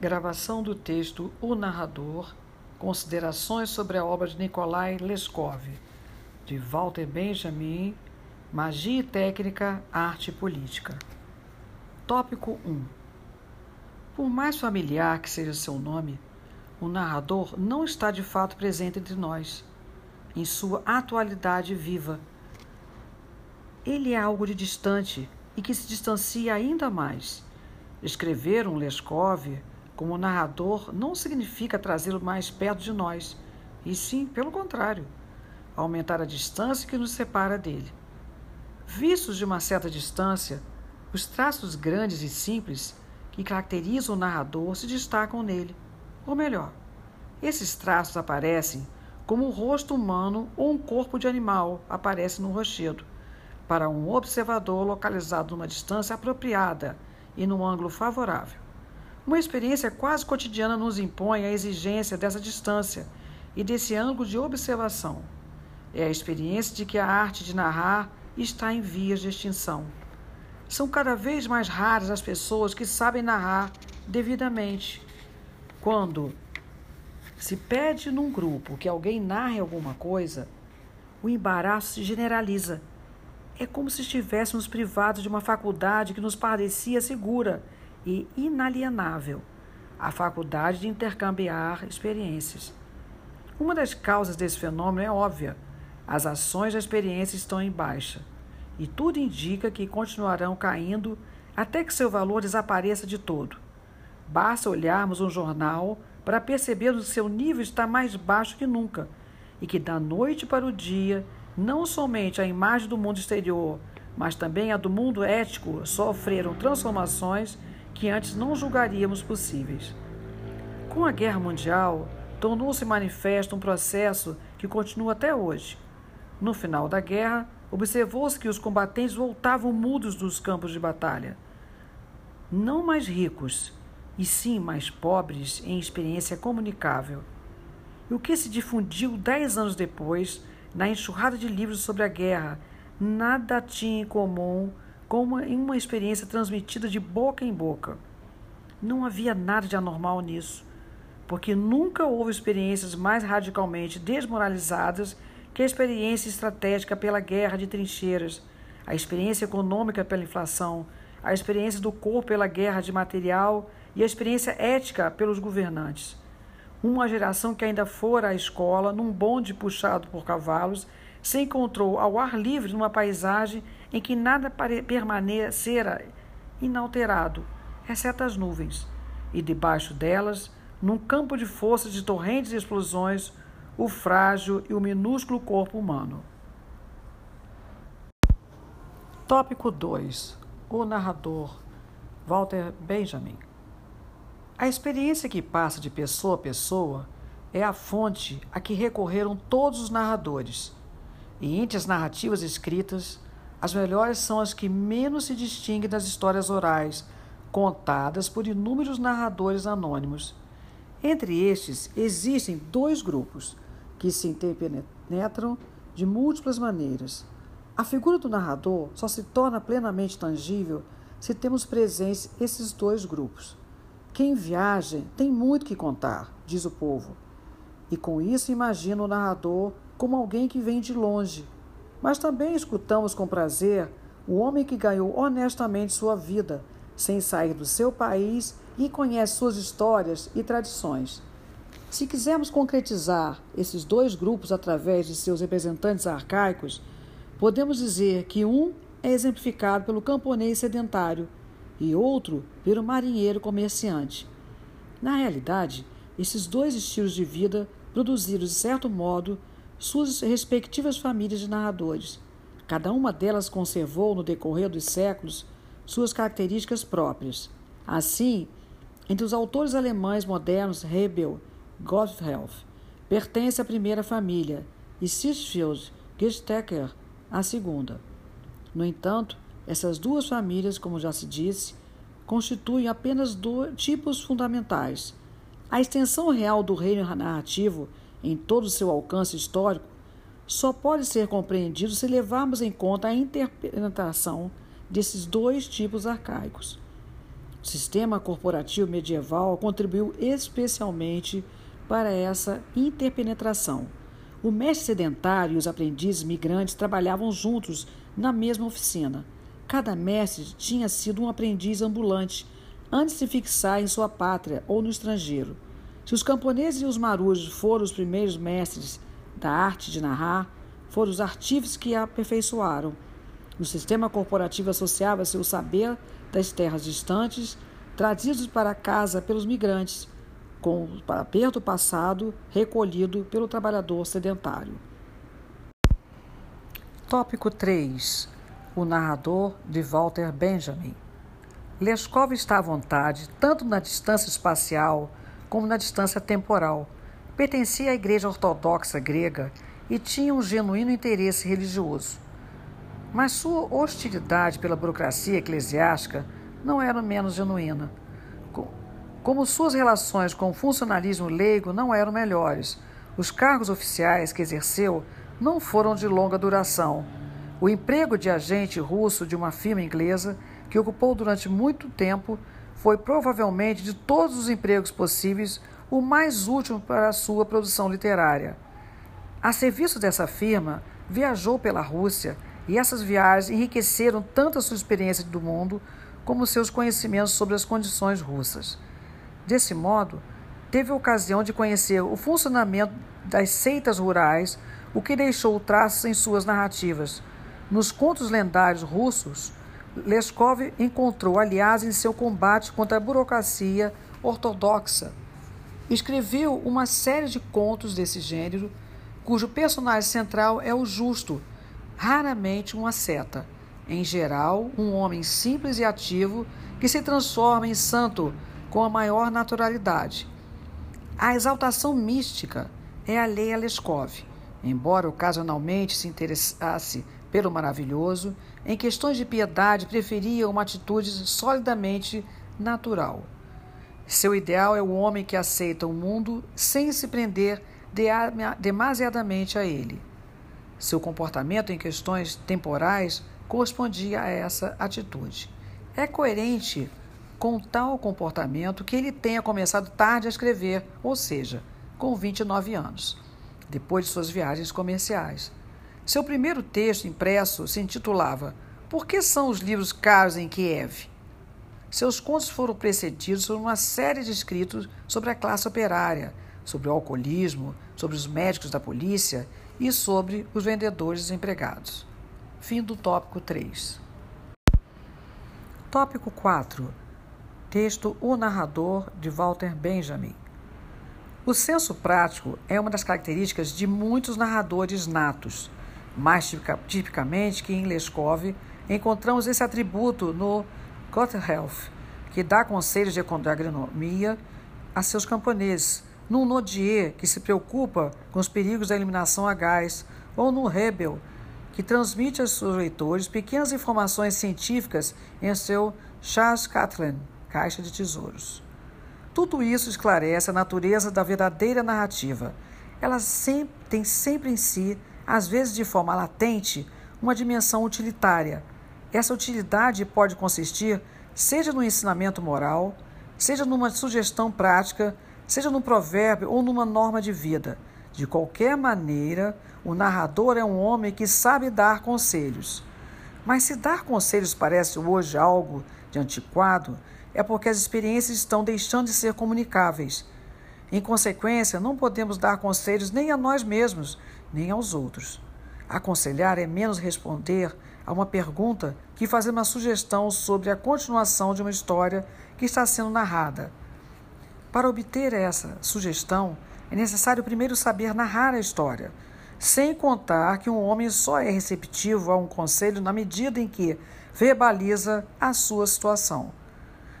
Gravação do texto O Narrador. Considerações sobre a obra de Nikolai Leskov, de Walter Benjamin. Magia e técnica, arte e política. Tópico 1. Por mais familiar que seja seu nome, o narrador não está de fato presente entre nós, em sua atualidade viva. Ele é algo de distante e que se distancia ainda mais. Escrever um Leskov como narrador não significa trazê-lo mais perto de nós, e sim, pelo contrário, aumentar a distância que nos separa dele. Vistos de uma certa distância, os traços grandes e simples que caracterizam o narrador se destacam nele. Ou melhor, esses traços aparecem como o rosto humano ou um corpo de animal aparece no rochedo, para um observador localizado numa distância apropriada e num ângulo favorável. Uma experiência quase cotidiana nos impõe a exigência dessa distância e desse ângulo de observação. É a experiência de que a arte de narrar está em vias de extinção. São cada vez mais raras as pessoas que sabem narrar devidamente. Quando se pede num grupo que alguém narre alguma coisa, o embaraço se generaliza. É como se estivéssemos privados de uma faculdade que nos parecia segura e inalienável a faculdade de intercambiar experiências. Uma das causas desse fenômeno é óbvia. As ações da experiência estão em baixa e tudo indica que continuarão caindo até que seu valor desapareça de todo. Basta olharmos um jornal para percebermos que seu nível está mais baixo que nunca e que da noite para o dia, não somente a imagem do mundo exterior, mas também a do mundo ético sofreram transformações que antes não julgaríamos possíveis. Com a Guerra Mundial, tornou-se manifesto um processo que continua até hoje. No final da guerra, observou-se que os combatentes voltavam mudos dos campos de batalha. Não mais ricos, e sim mais pobres em experiência comunicável. E o que se difundiu dez anos depois, na enxurrada de livros sobre a guerra, nada tinha em comum como em uma experiência transmitida de boca em boca. Não havia nada de anormal nisso, porque nunca houve experiências mais radicalmente desmoralizadas que a experiência estratégica pela guerra de trincheiras, a experiência econômica pela inflação, a experiência do corpo pela guerra de material e a experiência ética pelos governantes. Uma geração que ainda fora à escola, num bonde puxado por cavalos, se encontrou ao ar livre numa paisagem em que nada permanecera inalterado, exceto as nuvens, e debaixo delas, num campo de forças de torrentes e explosões, o frágil e o minúsculo corpo humano. Tópico 2. O narrador, Walter Benjamin. A experiência que passa de pessoa a pessoa é a fonte a que recorreram todos os narradores. E entre as narrativas escritas, as melhores são as que menos se distinguem das histórias orais, contadas por inúmeros narradores anônimos. Entre estes, existem dois grupos que se interpenetram de múltiplas maneiras. A figura do narrador só se torna plenamente tangível se temos presentes esses dois grupos. Quem viaja tem muito que contar, diz o povo, e com isso imagina o narrador como alguém que vem de longe mas também escutamos com prazer o homem que ganhou honestamente sua vida, sem sair do seu país e conhece suas histórias e tradições. Se quisermos concretizar esses dois grupos através de seus representantes arcaicos, podemos dizer que um é exemplificado pelo camponês sedentário e outro pelo marinheiro comerciante. Na realidade, esses dois estilos de vida produziram, de certo modo, suas respectivas famílias de narradores. Cada uma delas conservou, no decorrer dos séculos, suas características próprias. Assim, entre os autores alemães modernos, Hebel, Gotthelf, pertence à primeira família e Sitchfield, Gestecker, à segunda. No entanto, essas duas famílias, como já se disse, constituem apenas dois tipos fundamentais. A extensão real do reino narrativo em todo o seu alcance histórico, só pode ser compreendido se levarmos em conta a interpretação desses dois tipos arcaicos. sistema corporativo medieval contribuiu especialmente para essa interpenetração. O mestre sedentário e os aprendizes migrantes trabalhavam juntos na mesma oficina. Cada mestre tinha sido um aprendiz ambulante antes de se fixar em sua pátria ou no estrangeiro. Se os camponeses e os marujos foram os primeiros mestres da arte de narrar, foram os artífices que a aperfeiçoaram. No sistema corporativo associava-se o saber das terras distantes, trazidos para casa pelos migrantes, com o aperto passado recolhido pelo trabalhador sedentário. Tópico 3. O narrador de Walter Benjamin. Leskov está à vontade tanto na distância espacial como na distância temporal. Pertencia à Igreja Ortodoxa grega e tinha um genuíno interesse religioso. Mas sua hostilidade pela burocracia eclesiástica não era menos genuína. Como suas relações com o funcionalismo leigo não eram melhores, os cargos oficiais que exerceu não foram de longa duração. O emprego de agente russo de uma firma inglesa, que ocupou durante muito tempo, foi provavelmente de todos os empregos possíveis o mais útil para a sua produção literária. A serviço dessa firma, viajou pela Rússia e essas viagens enriqueceram tanto a sua experiência do mundo como seus conhecimentos sobre as condições russas. Desse modo, teve a ocasião de conhecer o funcionamento das seitas rurais, o que deixou traços em suas narrativas. Nos contos lendários russos, Leskov encontrou aliás em seu combate contra a burocracia ortodoxa. Escreveu uma série de contos desse gênero, cujo personagem central é o justo, raramente uma seta. Em geral, um homem simples e ativo que se transforma em santo com a maior naturalidade. A exaltação mística é alheia a Leskov, embora ocasionalmente se interessasse pelo maravilhoso, em questões de piedade preferia uma atitude solidamente natural. Seu ideal é o homem que aceita o mundo sem se prender demasiadamente a ele. Seu comportamento em questões temporais correspondia a essa atitude. É coerente com tal comportamento que ele tenha começado tarde a escrever, ou seja, com 29 anos, depois de suas viagens comerciais. Seu primeiro texto impresso se intitulava Por que são os livros caros em Kiev? Seus contos foram precedidos por uma série de escritos sobre a classe operária, sobre o alcoolismo, sobre os médicos da polícia e sobre os vendedores desempregados. Fim do tópico 3. Tópico 4. Texto O Narrador, de Walter Benjamin. O senso prático é uma das características de muitos narradores natos. Mais tipicamente que em Leskov, encontramos esse atributo no Gothelf, que dá conselhos de agronomia a seus camponeses, no Nodier, que se preocupa com os perigos da eliminação a gás, ou no Rebel, que transmite aos seus leitores pequenas informações científicas em seu Charles Catlin, Caixa de Tesouros. Tudo isso esclarece a natureza da verdadeira narrativa. Ela sempre, tem sempre em si, às vezes de forma latente, uma dimensão utilitária. Essa utilidade pode consistir seja no ensinamento moral, seja numa sugestão prática, seja num provérbio ou numa norma de vida. De qualquer maneira, o narrador é um homem que sabe dar conselhos. Mas se dar conselhos parece hoje algo de antiquado, é porque as experiências estão deixando de ser comunicáveis. Em consequência, não podemos dar conselhos nem a nós mesmos, nem aos outros. Aconselhar é menos responder a uma pergunta que fazer uma sugestão sobre a continuação de uma história que está sendo narrada. Para obter essa sugestão, é necessário primeiro saber narrar a história, sem contar que um homem só é receptivo a um conselho na medida em que verbaliza a sua situação.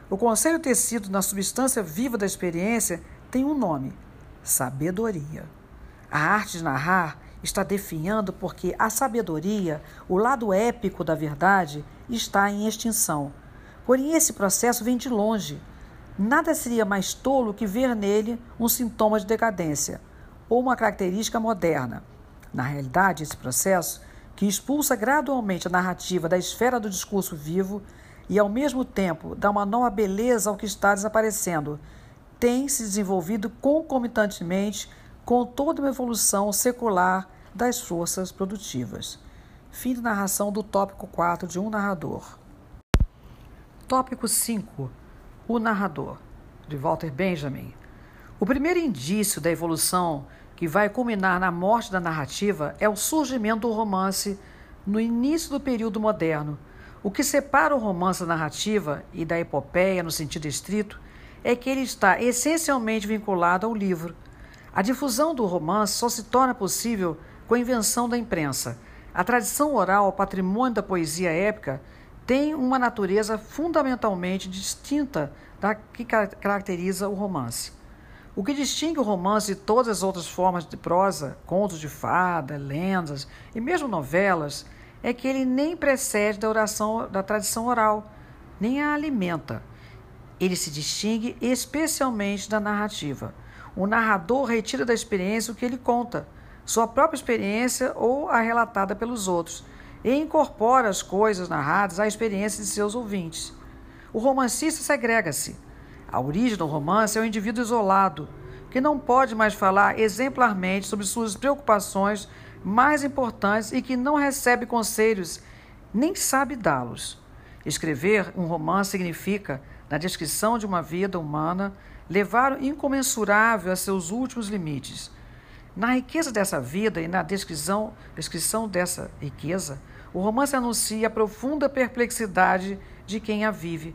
O conselho tecido na substância viva da experiência tem um nome: sabedoria. A arte de narrar está definhando porque a sabedoria, o lado épico da verdade, está em extinção. Porém, esse processo vem de longe. Nada seria mais tolo que ver nele um sintoma de decadência ou uma característica moderna. Na realidade, esse processo, que expulsa gradualmente a narrativa da esfera do discurso vivo, e, ao mesmo tempo, dá uma nova beleza ao que está desaparecendo, tem se desenvolvido concomitantemente com toda uma evolução secular das forças produtivas. Fim de narração do tópico 4 de um narrador. Tópico 5. O narrador, de Walter Benjamin. O primeiro indício da evolução que vai culminar na morte da narrativa é o surgimento do romance no início do período moderno. O que separa o romance da narrativa e da epopeia no sentido estrito é que ele está essencialmente vinculado ao livro. A difusão do romance só se torna possível com a invenção da imprensa. A tradição oral, patrimônio da poesia épica, tem uma natureza fundamentalmente distinta da que caracteriza o romance. O que distingue o romance de todas as outras formas de prosa, contos de fada, lendas e mesmo novelas, é que ele nem precede da oração da tradição oral, nem a alimenta. Ele se distingue especialmente da narrativa. O narrador retira da experiência o que ele conta, sua própria experiência ou a relatada pelos outros, e incorpora as coisas narradas à experiência de seus ouvintes. O romancista segrega-se. A origem do romance é o indivíduo isolado, que não pode mais falar exemplarmente sobre suas preocupações mais importantes e que não recebe conselhos, nem sabe dá-los. Escrever um romance significa na descrição de uma vida humana, levar o incomensurável a seus últimos limites. Na riqueza dessa vida e na descrição, descrição dessa riqueza, o romance anuncia a profunda perplexidade de quem a vive.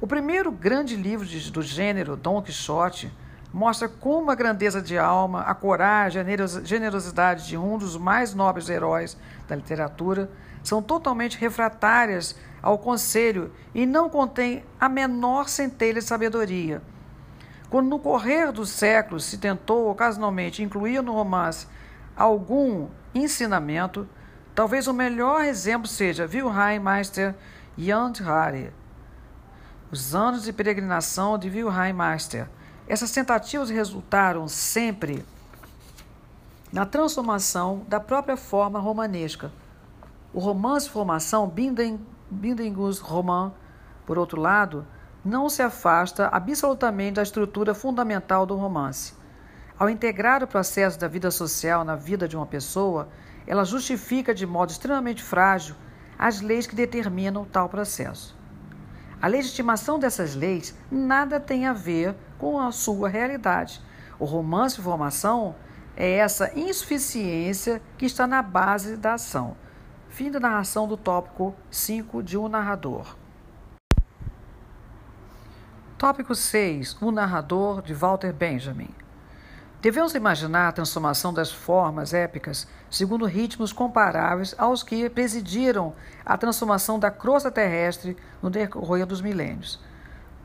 O primeiro grande livro de, do gênero, Dom Quixote, mostra como a grandeza de alma, a coragem, a generosidade de um dos mais nobres heróis da literatura são totalmente refratárias ao conselho e não contém a menor centelha de sabedoria. Quando no correr dos séculos se tentou ocasionalmente incluir no romance algum ensinamento, talvez o melhor exemplo seja Wilhelm Meister Jan Harry, Os anos de peregrinação de Wilhelm Meister. Essas tentativas resultaram sempre na transformação da própria forma romanesca. O romance formação Binden Bindengus Roman, por outro lado, não se afasta absolutamente da estrutura fundamental do romance. Ao integrar o processo da vida social na vida de uma pessoa, ela justifica de modo extremamente frágil as leis que determinam tal processo. A legitimação dessas leis nada tem a ver com a sua realidade. O romance de formação é essa insuficiência que está na base da ação. Fim da narração do tópico 5 de um narrador. Tópico 6. O narrador de Walter Benjamin. Devemos imaginar a transformação das formas épicas segundo ritmos comparáveis aos que presidiram a transformação da crosta terrestre no decorrer dos milênios.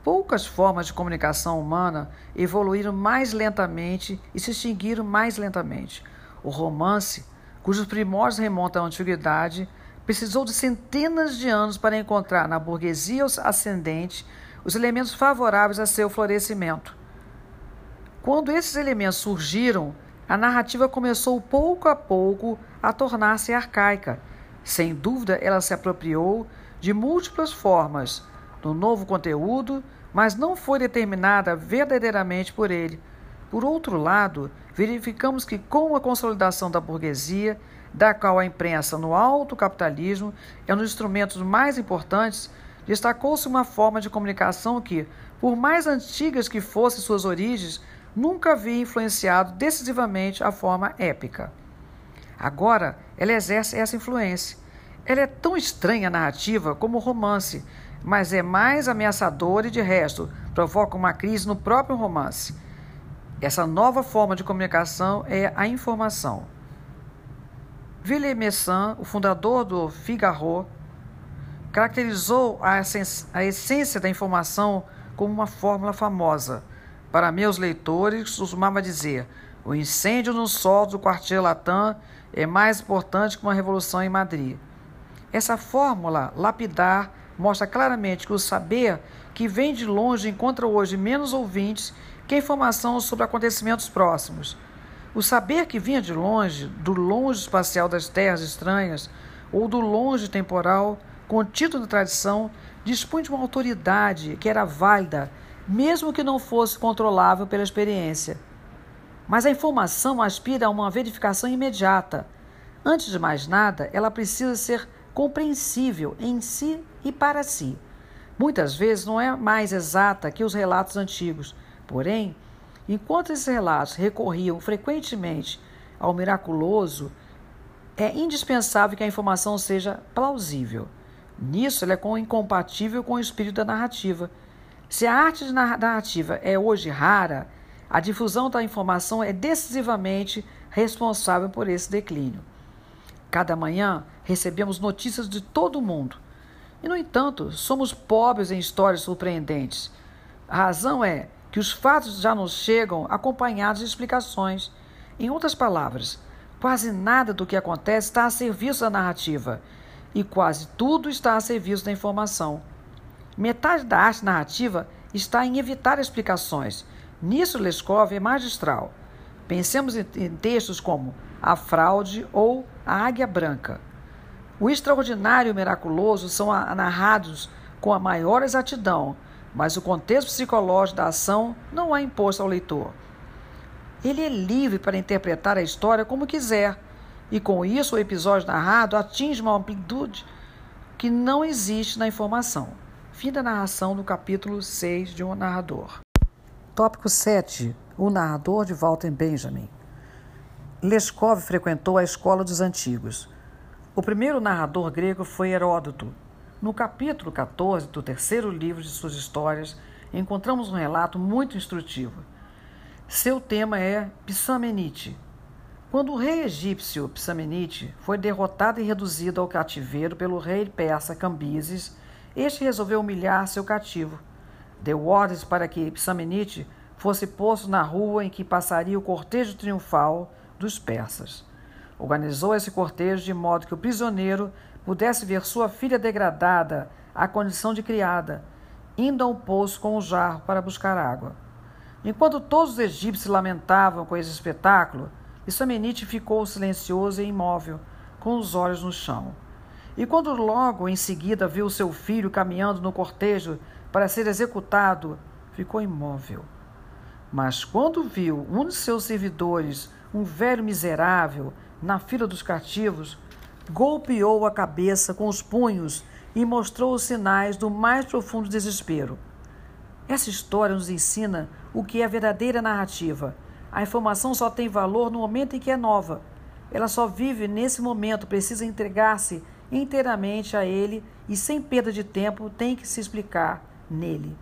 Poucas formas de comunicação humana evoluíram mais lentamente e se extinguiram mais lentamente. O romance cujos primórdios remontam à antiguidade, precisou de centenas de anos para encontrar na burguesia ascendente os elementos favoráveis a seu florescimento. Quando esses elementos surgiram, a narrativa começou pouco a pouco a tornar-se arcaica. Sem dúvida, ela se apropriou de múltiplas formas do novo conteúdo, mas não foi determinada verdadeiramente por ele. Por outro lado, verificamos que, com a consolidação da burguesia, da qual a imprensa no alto capitalismo é um dos instrumentos mais importantes, destacou-se uma forma de comunicação que, por mais antigas que fossem suas origens, nunca havia influenciado decisivamente a forma épica. Agora, ela exerce essa influência. Ela é tão estranha a narrativa como o romance, mas é mais ameaçadora e, de resto, provoca uma crise no próprio romance. Essa nova forma de comunicação é a informação. Villemessin, o fundador do Figaro, caracterizou a essência da informação como uma fórmula famosa. Para meus leitores, costumava dizer: o incêndio no solo do quartier Latam é mais importante que uma revolução em Madrid. Essa fórmula lapidar mostra claramente que o saber que vem de longe encontra hoje menos ouvintes que informação sobre acontecimentos próximos. O saber que vinha de longe, do longe espacial das terras estranhas, ou do longe temporal, contido na tradição, dispunha de uma autoridade que era válida, mesmo que não fosse controlável pela experiência. Mas a informação aspira a uma verificação imediata. Antes de mais nada, ela precisa ser compreensível em si e para si. Muitas vezes não é mais exata que os relatos antigos, porém, enquanto esses relatos recorriam frequentemente ao miraculoso, é indispensável que a informação seja plausível. Nisso, ela é incompatível com o espírito da narrativa. Se a arte narrativa é hoje rara, a difusão da informação é decisivamente responsável por esse declínio. Cada manhã recebemos notícias de todo o mundo. E, no entanto, somos pobres em histórias surpreendentes. A razão é que os fatos já nos chegam acompanhados de explicações. Em outras palavras, quase nada do que acontece está a serviço da narrativa e quase tudo está a serviço da informação. Metade da arte narrativa está em evitar explicações. Nisso, Leskov é magistral. Pensemos em textos como A Fraude ou A Águia Branca. O extraordinário e o miraculoso são narrados com a maior exatidão, mas o contexto psicológico da ação não é imposto ao leitor. Ele é livre para interpretar a história como quiser, e com isso o episódio narrado atinge uma amplitude que não existe na informação. Fim da narração do capítulo 6 de Um Narrador. Tópico 7. O narrador de Walter Benjamin. Leskov frequentou a escola dos antigos. O primeiro narrador grego foi Heródoto. No capítulo 14 do terceiro livro de suas histórias, encontramos um relato muito instrutivo. Seu tema é Psamenite, quando o rei egípcio Psamenite foi derrotado e reduzido ao cativeiro pelo rei persa Cambises, este resolveu humilhar seu cativo. Deu ordens para que Psamenite fosse posto na rua em que passaria o cortejo triunfal dos persas. Organizou esse cortejo de modo que o prisioneiro pudesse ver sua filha degradada à condição de criada, indo ao poço com o jarro para buscar água. Enquanto todos os egípcios lamentavam com esse espetáculo, e Samenite ficou silencioso e imóvel, com os olhos no chão. E quando logo em seguida viu seu filho caminhando no cortejo para ser executado, ficou imóvel. Mas quando viu um de seus servidores, um velho miserável, na fila dos cativos, golpeou a cabeça com os punhos e mostrou os sinais do mais profundo desespero. Essa história nos ensina o que é verdadeira narrativa a informação só tem valor no momento em que é nova. Ela só vive nesse momento, precisa entregar-se inteiramente a ele e, sem perda de tempo, tem que se explicar nele.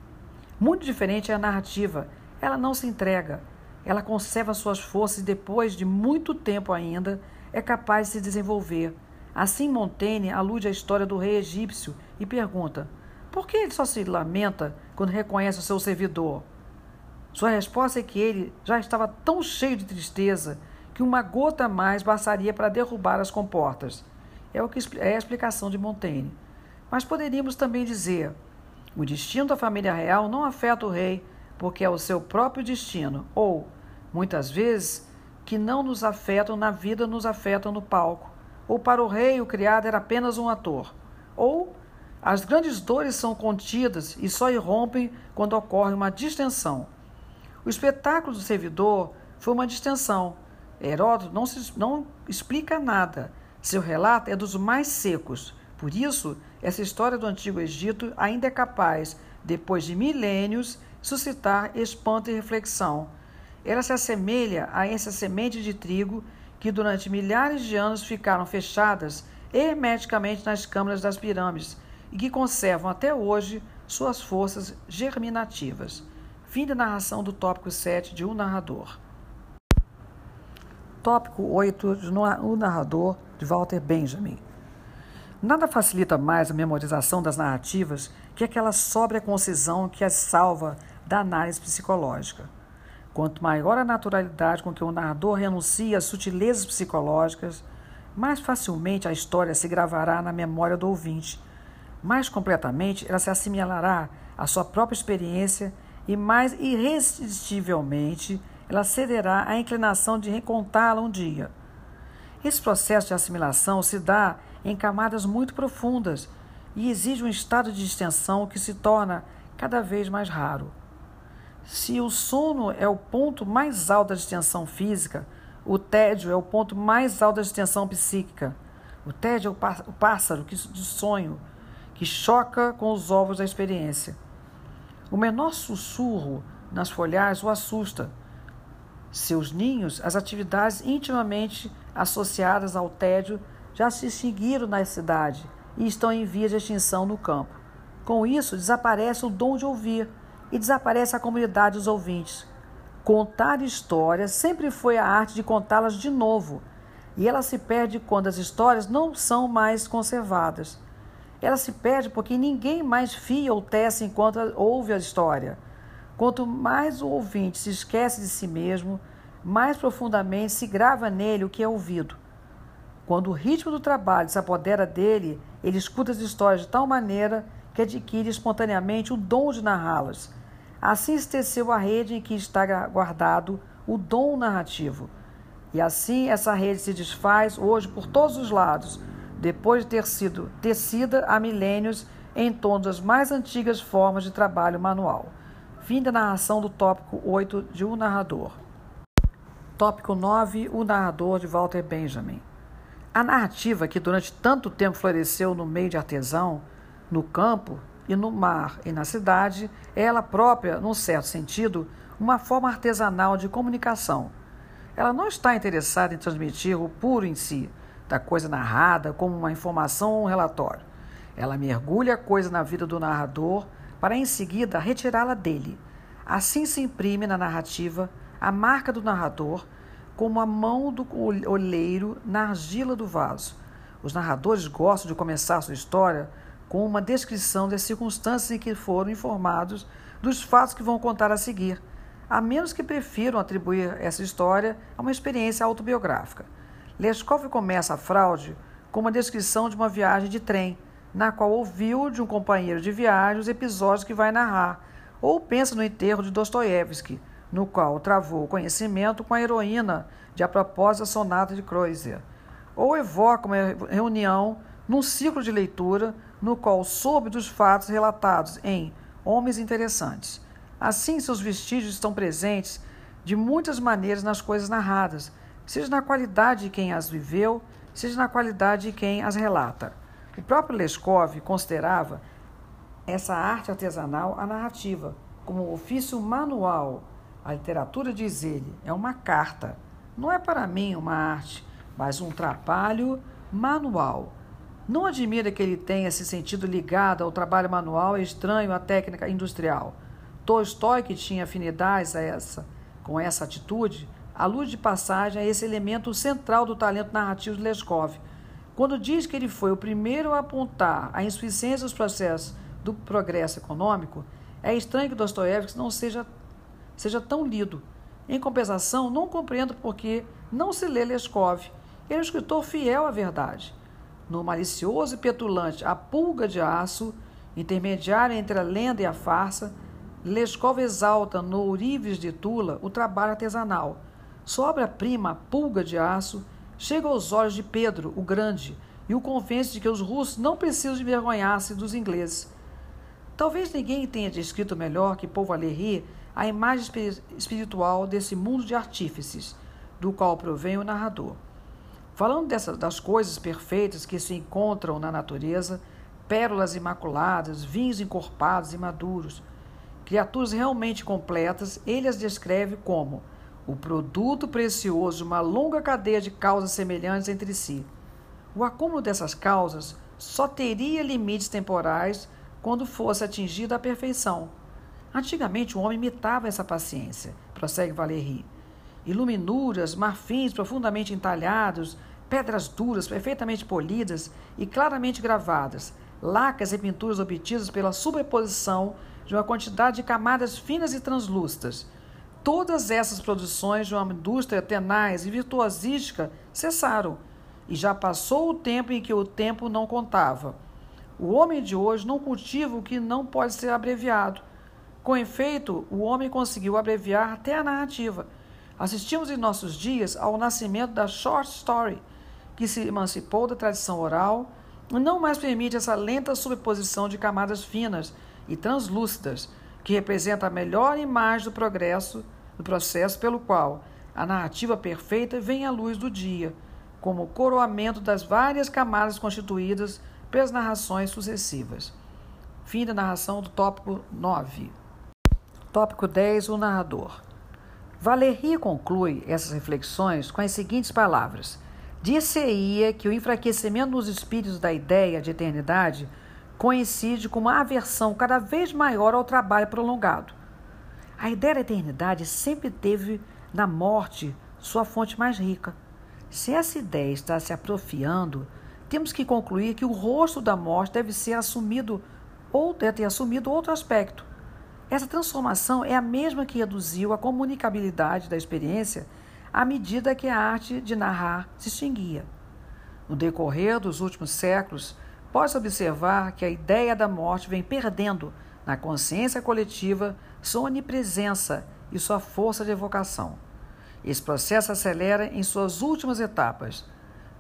Muito diferente é a narrativa. Ela não se entrega. Ela conserva suas forças e, depois de muito tempo ainda, é capaz de se desenvolver. Assim, Montaigne alude à história do rei egípcio e pergunta: por que ele só se lamenta quando reconhece o seu servidor? Sua resposta é que ele já estava tão cheio de tristeza que uma gota a mais bastaria para derrubar as comportas. É, o que, é a explicação de Montaigne. Mas poderíamos também dizer: o destino da família real não afeta o rei, porque é o seu próprio destino, ou, muitas vezes, que não nos afetam na vida nos afetam no palco. Ou para o rei, o criado era apenas um ator. Ou as grandes dores são contidas e só irrompem quando ocorre uma distensão. O espetáculo do servidor foi uma distensão. Heródoto não, se, não explica nada. Seu relato é dos mais secos. Por isso, essa história do Antigo Egito ainda é capaz, depois de milênios, suscitar espanto e reflexão. Ela se assemelha a essa semente de trigo que durante milhares de anos ficaram fechadas hermeticamente nas câmaras das pirâmides e que conservam até hoje suas forças germinativas. Fim da narração do tópico 7 de Um Narrador. Tópico 8 de O Narrador, de Walter Benjamin. Nada facilita mais a memorização das narrativas que aquela sóbria concisão que as salva da análise psicológica. Quanto maior a naturalidade com que o narrador renuncia às sutilezas psicológicas, mais facilmente a história se gravará na memória do ouvinte. Mais completamente, ela se assimilará à sua própria experiência e mais irresistivelmente ela cederá à inclinação de recontá-la um dia. Esse processo de assimilação se dá em camadas muito profundas e exige um estado de extensão que se torna cada vez mais raro. Se o sono é o ponto mais alto da extensão física, o tédio é o ponto mais alto da extensão psíquica. O tédio é o pássaro de sonho que choca com os ovos da experiência. O menor sussurro nas folhagens o assusta. Seus ninhos, as atividades intimamente associadas ao tédio, já se extinguiram na cidade e estão em vias de extinção no campo. Com isso, desaparece o dom de ouvir e desaparece a comunidade dos ouvintes. Contar histórias sempre foi a arte de contá-las de novo, e ela se perde quando as histórias não são mais conservadas. Ela se perde porque ninguém mais fia ou tece enquanto ouve a história. Quanto mais o ouvinte se esquece de si mesmo, mais profundamente se grava nele o que é ouvido. Quando o ritmo do trabalho se apodera dele, ele escuta as histórias de tal maneira que adquire espontaneamente o dom de narrá-las. Assim se teceu a rede em que está guardado o dom narrativo. E assim essa rede se desfaz hoje por todos os lados, depois de ter sido tecida há milênios em todas as mais antigas formas de trabalho manual. Fim da narração do tópico 8 de O Narrador. Tópico 9 O Narrador de Walter Benjamin. A narrativa que durante tanto tempo floresceu no meio de artesão, no campo e no mar e na cidade, é ela própria, num certo sentido, uma forma artesanal de comunicação. Ela não está interessada em transmitir o puro em si, da coisa narrada como uma informação ou um relatório. Ela mergulha a coisa na vida do narrador para em seguida retirá-la dele. Assim se imprime na narrativa a marca do narrador como a mão do olheiro na argila do vaso. Os narradores gostam de começar sua história com uma descrição das circunstâncias em que foram informados dos fatos que vão contar a seguir, a menos que prefiram atribuir essa história a uma experiência autobiográfica. Leskov começa a fraude com uma descrição de uma viagem de trem, na qual ouviu de um companheiro de viagem os episódios que vai narrar, ou pensa no enterro de Dostoiévski, no qual travou o conhecimento com a heroína de A Propósito da Sonata de Kreutzer, ou evoca uma reunião num ciclo de leitura no qual soube dos fatos relatados em Homens Interessantes. Assim, seus vestígios estão presentes de muitas maneiras nas coisas narradas, seja na qualidade de quem as viveu, seja na qualidade de quem as relata. O próprio Leskov considerava essa arte artesanal a narrativa como um ofício manual. A literatura, diz ele, é uma carta. Não é para mim uma arte, mas um trabalho manual. Não admira que ele tenha se sentido ligado ao trabalho manual estranho à técnica industrial. Tolstói, que tinha afinidades a essa, com essa atitude, a luz de passagem é esse elemento central do talento narrativo de Leskov. Quando diz que ele foi o primeiro a apontar a insuficiência dos processos do progresso econômico, é estranho que Dostoiévski não seja, seja tão lido. Em compensação, não compreendo por que não se lê Leskov. Ele é um escritor fiel à verdade. No malicioso e petulante A Pulga de Aço, intermediário entre a lenda e a farsa, Leskov exalta no Ourives de Tula o trabalho artesanal sua obra-prima, Pulga de Aço, chega aos olhos de Pedro, o Grande, e o convence de que os russos não precisam envergonhar-se dos ingleses. Talvez ninguém tenha descrito melhor que Paul Valéry a imagem espiritual desse mundo de artífices, do qual provém o narrador. Falando dessas, das coisas perfeitas que se encontram na natureza, pérolas imaculadas, vinhos encorpados e maduros, criaturas realmente completas, ele as descreve como o produto precioso de uma longa cadeia de causas semelhantes entre si. O acúmulo dessas causas só teria limites temporais quando fosse atingida a perfeição. Antigamente o homem imitava essa paciência, prossegue Valéry. Iluminuras, marfins profundamente entalhados, pedras duras, perfeitamente polidas e claramente gravadas, lacas e pinturas obtidas pela sobreposição de uma quantidade de camadas finas e translúcidas Todas essas produções de uma indústria tenaz e virtuosística cessaram, e já passou o tempo em que o tempo não contava. O homem de hoje não cultiva o que não pode ser abreviado. Com efeito, o homem conseguiu abreviar até a narrativa. Assistimos em nossos dias ao nascimento da short story, que se emancipou da tradição oral não mais permite essa lenta superposição de camadas finas e translúcidas, que representa a melhor imagem do progresso, do processo pelo qual a narrativa perfeita vem à luz do dia, como coroamento das várias camadas constituídas pelas narrações sucessivas. Fim da narração do tópico 9. Tópico 10. O narrador. Valéry conclui essas reflexões com as seguintes palavras: Dir-se-ia que o enfraquecimento nos espíritos da ideia de eternidade coincide com uma aversão cada vez maior ao trabalho prolongado. A ideia da eternidade sempre teve na morte sua fonte mais rica. Se essa ideia está se atrofiando, temos que concluir que o rosto da morte deve ser assumido ou deve ter assumido outro aspecto. Essa transformação é a mesma que reduziu a comunicabilidade da experiência à medida que a arte de narrar se extinguia. No decorrer dos últimos séculos, pode-se observar que a ideia da morte vem perdendo na consciência coletiva sua onipresença e sua força de evocação. Esse processo acelera em suas últimas etapas.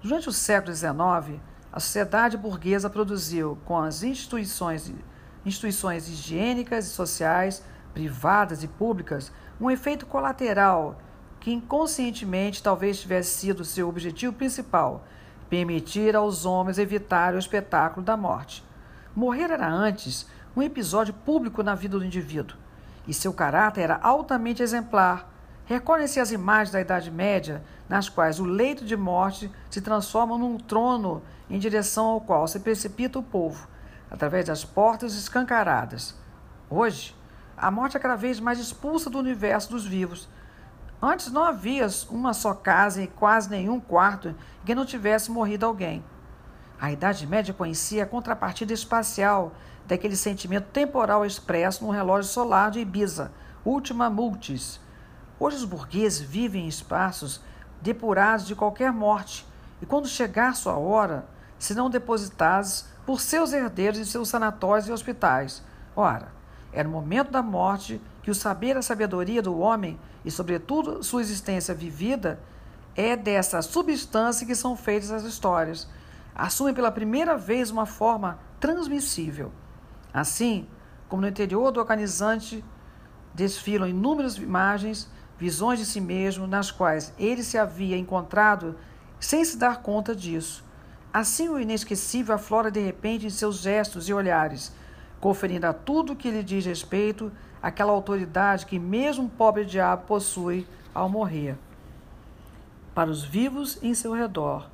Durante o século XIX, a sociedade burguesa produziu, com as instituições, instituições higiênicas e sociais, privadas e públicas, um efeito colateral que inconscientemente talvez tivesse sido seu objetivo principal, permitir aos homens evitar o espetáculo da morte. Morrer era antes um episódio público na vida do indivíduo, e seu caráter era altamente exemplar. Recordem-se as imagens da Idade Média, nas quais o leito de morte se transforma num trono em direção ao qual se precipita o povo, através das portas escancaradas. Hoje, a morte é cada vez mais expulsa do universo dos vivos, Antes não havia uma só casa e quase nenhum quarto em que não tivesse morrido alguém. A Idade Média conhecia a contrapartida espacial daquele sentimento temporal expresso no relógio solar de Ibiza, Ultima Multis. Hoje os burgueses vivem em espaços depurados de qualquer morte, e quando chegar sua hora, serão depositados por seus herdeiros em seus sanatórios e hospitais. Ora, era o momento da morte que o saber, a sabedoria do homem e, sobretudo, sua existência vivida, é dessa substância que são feitas as histórias. Assumem pela primeira vez uma forma transmissível. Assim, como no interior do organizante desfilam inúmeras imagens, visões de si mesmo, nas quais ele se havia encontrado sem se dar conta disso. Assim, o inesquecível aflora de repente em seus gestos e olhares, conferindo a tudo que lhe diz respeito aquela autoridade que mesmo o pobre diabo possui ao morrer. Para os vivos em seu redor,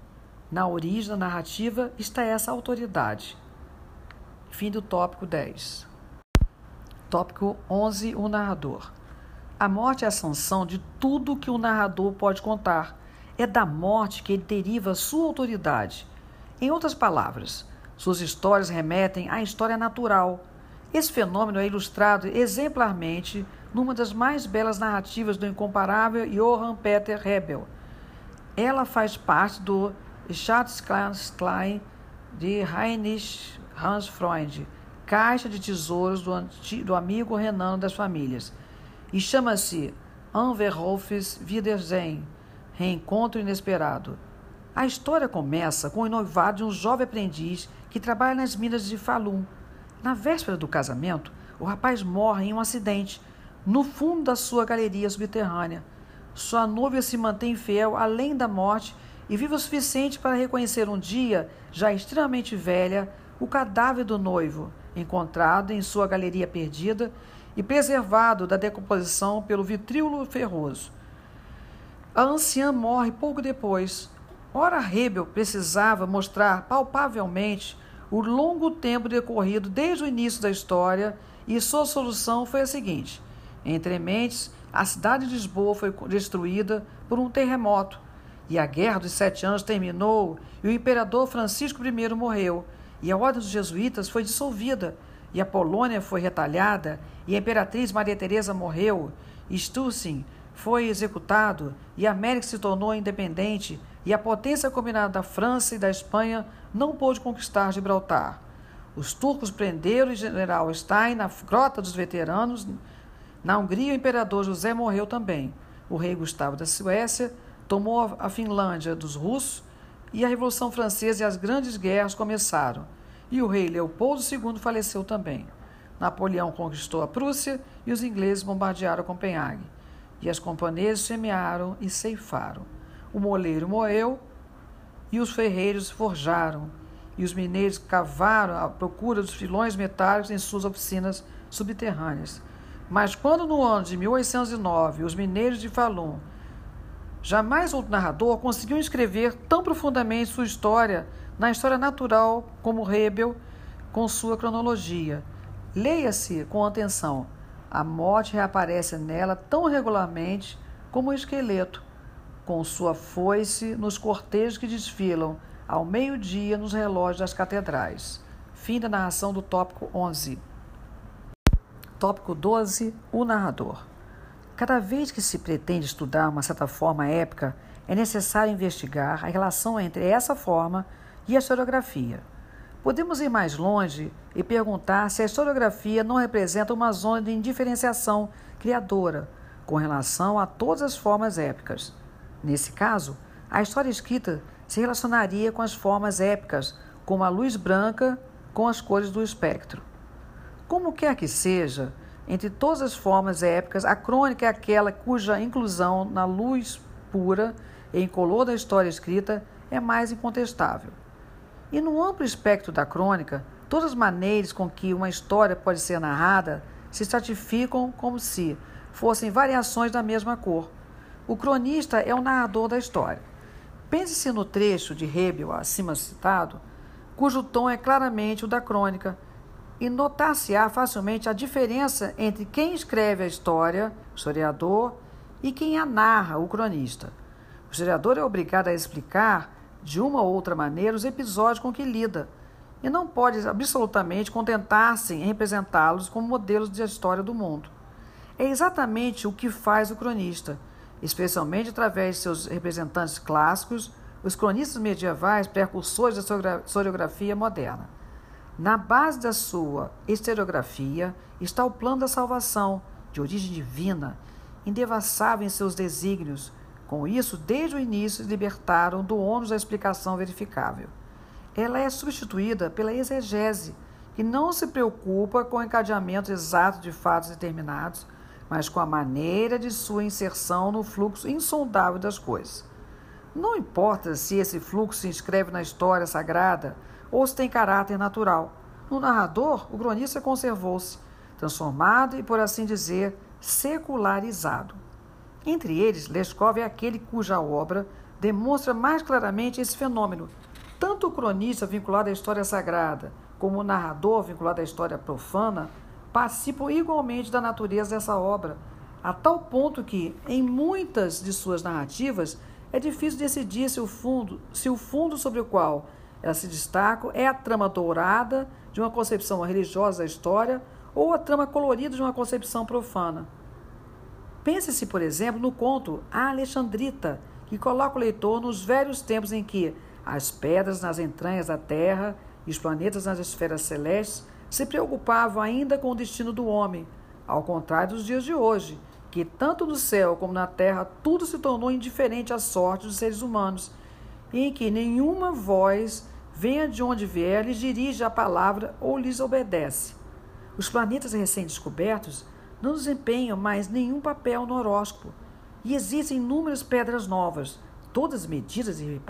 na origem da narrativa está essa autoridade. Fim do tópico 10. Tópico 11: O narrador. A morte é a sanção de tudo que o narrador pode contar. É da morte que ele deriva sua autoridade. Em outras palavras, suas histórias remetem à história natural, esse fenômeno é ilustrado exemplarmente numa das mais belas narrativas do incomparável Johann Peter Hebel. Ela faz parte do Schatzklein de Heinrich Hans Freund, Caixa de Tesouros do, do amigo Renan das famílias, e chama-se Anverhofes Wiedersehen, Reencontro Inesperado. A história começa com o noivado de um jovem aprendiz que trabalha nas minas de Falun, na véspera do casamento, o rapaz morre em um acidente no fundo da sua galeria subterrânea. Sua noiva se mantém fiel além da morte e vive o suficiente para reconhecer um dia, já extremamente velha, o cadáver do noivo, encontrado em sua galeria perdida e preservado da decomposição pelo vitríolo ferroso. A anciã morre pouco depois. Ora, Rebel precisava mostrar palpavelmente o longo tempo decorrido desde o início da história e sua solução foi a seguinte: entre mentes, a cidade de Lisboa foi destruída por um terremoto e a Guerra dos Sete Anos terminou e o imperador Francisco I morreu e a Ordem dos Jesuítas foi dissolvida e a Polônia foi retalhada e a Imperatriz Maria Teresa morreu. E Sturzen foi executado e a América se tornou independente e a potência combinada da França e da Espanha não pôde conquistar Gibraltar. Os turcos prenderam o general Stein na Grota dos Veteranos. Na Hungria, o imperador José morreu também. O rei Gustavo da Suécia tomou a Finlândia dos russos. e a Revolução Francesa e as grandes guerras começaram, e o rei Leopoldo II faleceu também. Napoleão conquistou a Prússia e os ingleses bombardearam Copenhague. E as companhias semearam e ceifaram. O moleiro moeu e os ferreiros forjaram. E os mineiros cavaram à procura dos filões metálicos em suas oficinas subterrâneas. Mas quando no ano de 1809 os mineiros de Falun, jamais outro narrador conseguiu escrever tão profundamente sua história na história natural como Hebel com sua cronologia. Leia-se com atenção. A morte reaparece nela tão regularmente como o esqueleto, com sua foice nos cortejos que desfilam ao meio-dia nos relógios das catedrais. Fim da narração do tópico 11. Tópico 12. O narrador. Cada vez que se pretende estudar uma certa forma épica, é necessário investigar a relação entre essa forma e a historiografia. Podemos ir mais longe e perguntar se a historiografia não representa uma zona de indiferenciação criadora com relação a todas as formas épicas. Nesse caso, a história escrita se relacionaria com as formas épicas, como a luz branca com as cores do espectro. Como quer que seja, entre todas as formas épicas, a crônica é aquela cuja inclusão na luz pura e incolor da história escrita é mais incontestável. E no amplo espectro da crônica, todas as maneiras com que uma história pode ser narrada se estratificam como se fossem variações da mesma cor. O cronista é o narrador da história. Pense-se no trecho de Hebel, acima citado, cujo tom é claramente o da crônica, e notar-se-á facilmente a diferença entre quem escreve a história, o historiador, e quem a narra, o cronista. O historiador é obrigado a explicar de uma ou outra maneira os episódios com que lida e não pode absolutamente contentar-se em representá-los como modelos de história do mundo. É exatamente o que faz o cronista, especialmente através de seus representantes clássicos, os cronistas medievais, precursores da historiografia moderna. Na base da sua historiografia está o plano da salvação, de origem divina, indevassável em seus desígnios, com isso, desde o início, libertaram do ônus da explicação verificável. Ela é substituída pela exegese, que não se preocupa com o encadeamento exato de fatos determinados, mas com a maneira de sua inserção no fluxo insondável das coisas. Não importa se esse fluxo se inscreve na história sagrada ou se tem caráter natural. No narrador, o cronista conservou-se, transformado e, por assim dizer, secularizado. Entre eles, Leskov é aquele cuja obra demonstra mais claramente esse fenômeno. Tanto o cronista vinculado à história sagrada como o narrador vinculado à história profana participam igualmente da natureza dessa obra, a tal ponto que, em muitas de suas narrativas, é difícil decidir se o fundo, se o fundo sobre o qual elas se destacam é a trama dourada de uma concepção religiosa da história ou a trama colorida de uma concepção profana. Pense-se, por exemplo, no conto A Alexandrita, que coloca o leitor nos velhos tempos em que as pedras nas entranhas da Terra e os planetas nas esferas celestes se preocupavam ainda com o destino do homem, ao contrário dos dias de hoje, que tanto no céu como na terra tudo se tornou indiferente à sorte dos seres humanos, e em que nenhuma voz, venha de onde vier, lhes dirige a palavra ou lhes obedece. Os planetas recém-descobertos não desempenham mais nenhum papel no horóscopo. E existem inúmeras pedras novas, todas medidas e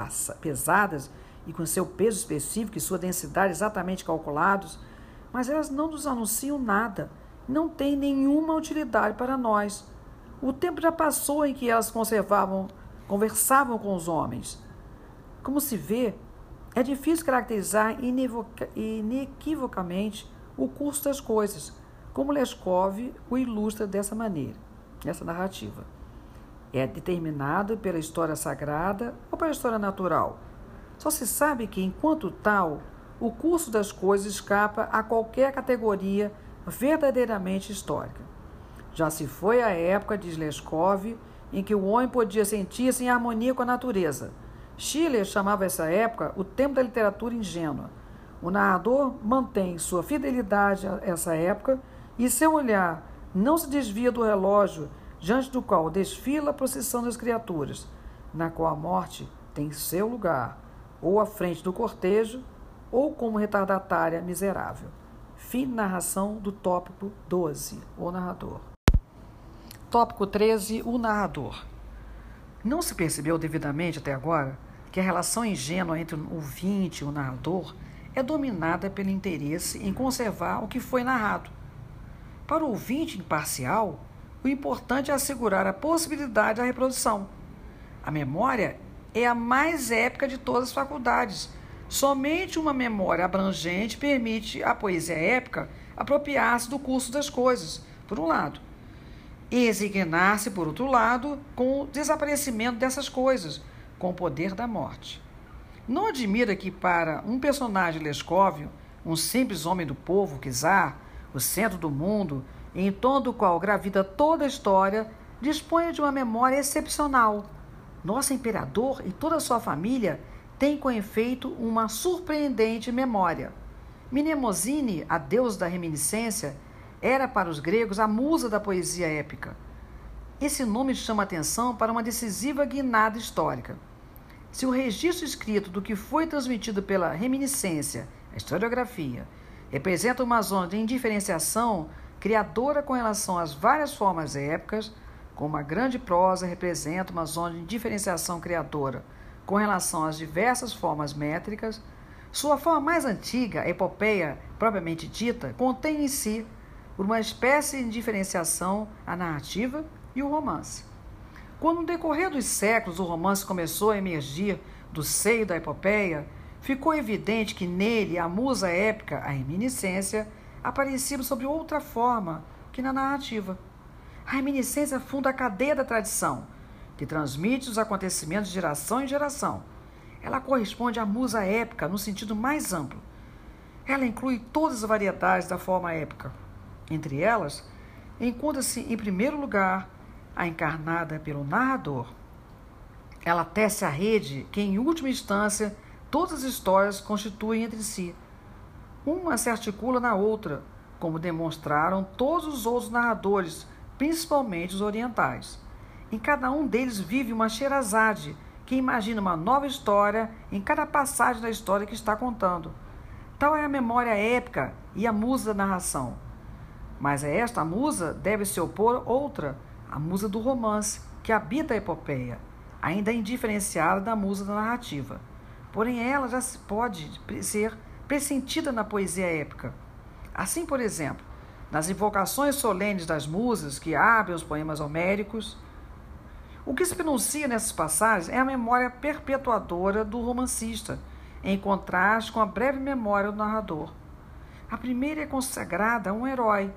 pesadas e com seu peso específico e sua densidade exatamente calculados, mas elas não nos anunciam nada, não têm nenhuma utilidade para nós. O tempo já passou em que elas conservavam, conversavam com os homens. Como se vê, é difícil caracterizar inequivocamente o curso das coisas como Leskov o ilustra dessa maneira, essa narrativa. É determinado pela história sagrada ou pela história natural. Só se sabe que, enquanto tal, o curso das coisas escapa a qualquer categoria verdadeiramente histórica. Já se foi a época, diz Leskov, em que o homem podia sentir-se em harmonia com a natureza. Schiller chamava essa época o tempo da literatura ingênua. O narrador mantém sua fidelidade a essa época e seu olhar não se desvia do relógio diante do qual desfila a procissão das criaturas, na qual a morte tem seu lugar, ou à frente do cortejo, ou como retardatária miserável. Fim de narração do tópico 12, o narrador. Tópico 13, o narrador. Não se percebeu devidamente até agora que a relação ingênua entre o ouvinte e o narrador é dominada pelo interesse em conservar o que foi narrado. Para o ouvinte imparcial, o importante é assegurar a possibilidade da reprodução. A memória é a mais épica de todas as faculdades. Somente uma memória abrangente permite à poesia épica apropriar-se do curso das coisas, por um lado, e resignar-se, por outro lado, com o desaparecimento dessas coisas, com o poder da morte. Não admira que, para um personagem lescóvio, um simples homem do povo, Kizar, o centro do mundo, em torno do qual gravida toda a história, disponha de uma memória excepcional. Nosso imperador e toda a sua família têm com efeito uma surpreendente memória. Mnemosine, a deusa da reminiscência, era para os gregos a musa da poesia épica. Esse nome chama atenção para uma decisiva guinada histórica. Se o registro escrito do que foi transmitido pela reminiscência, a historiografia, representa uma zona de indiferenciação criadora com relação às várias formas épicas, como a grande prosa representa uma zona de diferenciação criadora com relação às diversas formas métricas, sua forma mais antiga, a epopeia propriamente dita, contém em si uma espécie de diferenciação a narrativa e o romance. Quando no decorrer dos séculos o romance começou a emergir do seio da epopeia, ficou evidente que nele a musa épica, a reminiscência, aparecia sob outra forma que na narrativa. A reminiscência funda a cadeia da tradição, que transmite os acontecimentos de geração em geração. Ela corresponde à musa épica no sentido mais amplo. Ela inclui todas as variedades da forma épica. Entre elas, encontra-se, em primeiro lugar, a encarnada pelo narrador. Ela tece a rede que, em última instância, todas as histórias constituem entre si. Uma se articula na outra, como demonstraram todos os outros narradores, principalmente os orientais. Em cada um deles vive uma Sherazade, que imagina uma nova história em cada passagem da história que está contando. Tal é a memória épica e a musa da narração. Mas a esta musa deve se opor outra, a musa do romance, que habita a epopeia, ainda indiferenciada da musa da narrativa. Porém, ela já pode ser pressentida na poesia épica. Assim, por exemplo, nas invocações solenes das musas que abrem os poemas homéricos, o que se pronuncia nessas passagens é a memória perpetuadora do romancista, em contraste com a breve memória do narrador. A primeira é consagrada a um herói,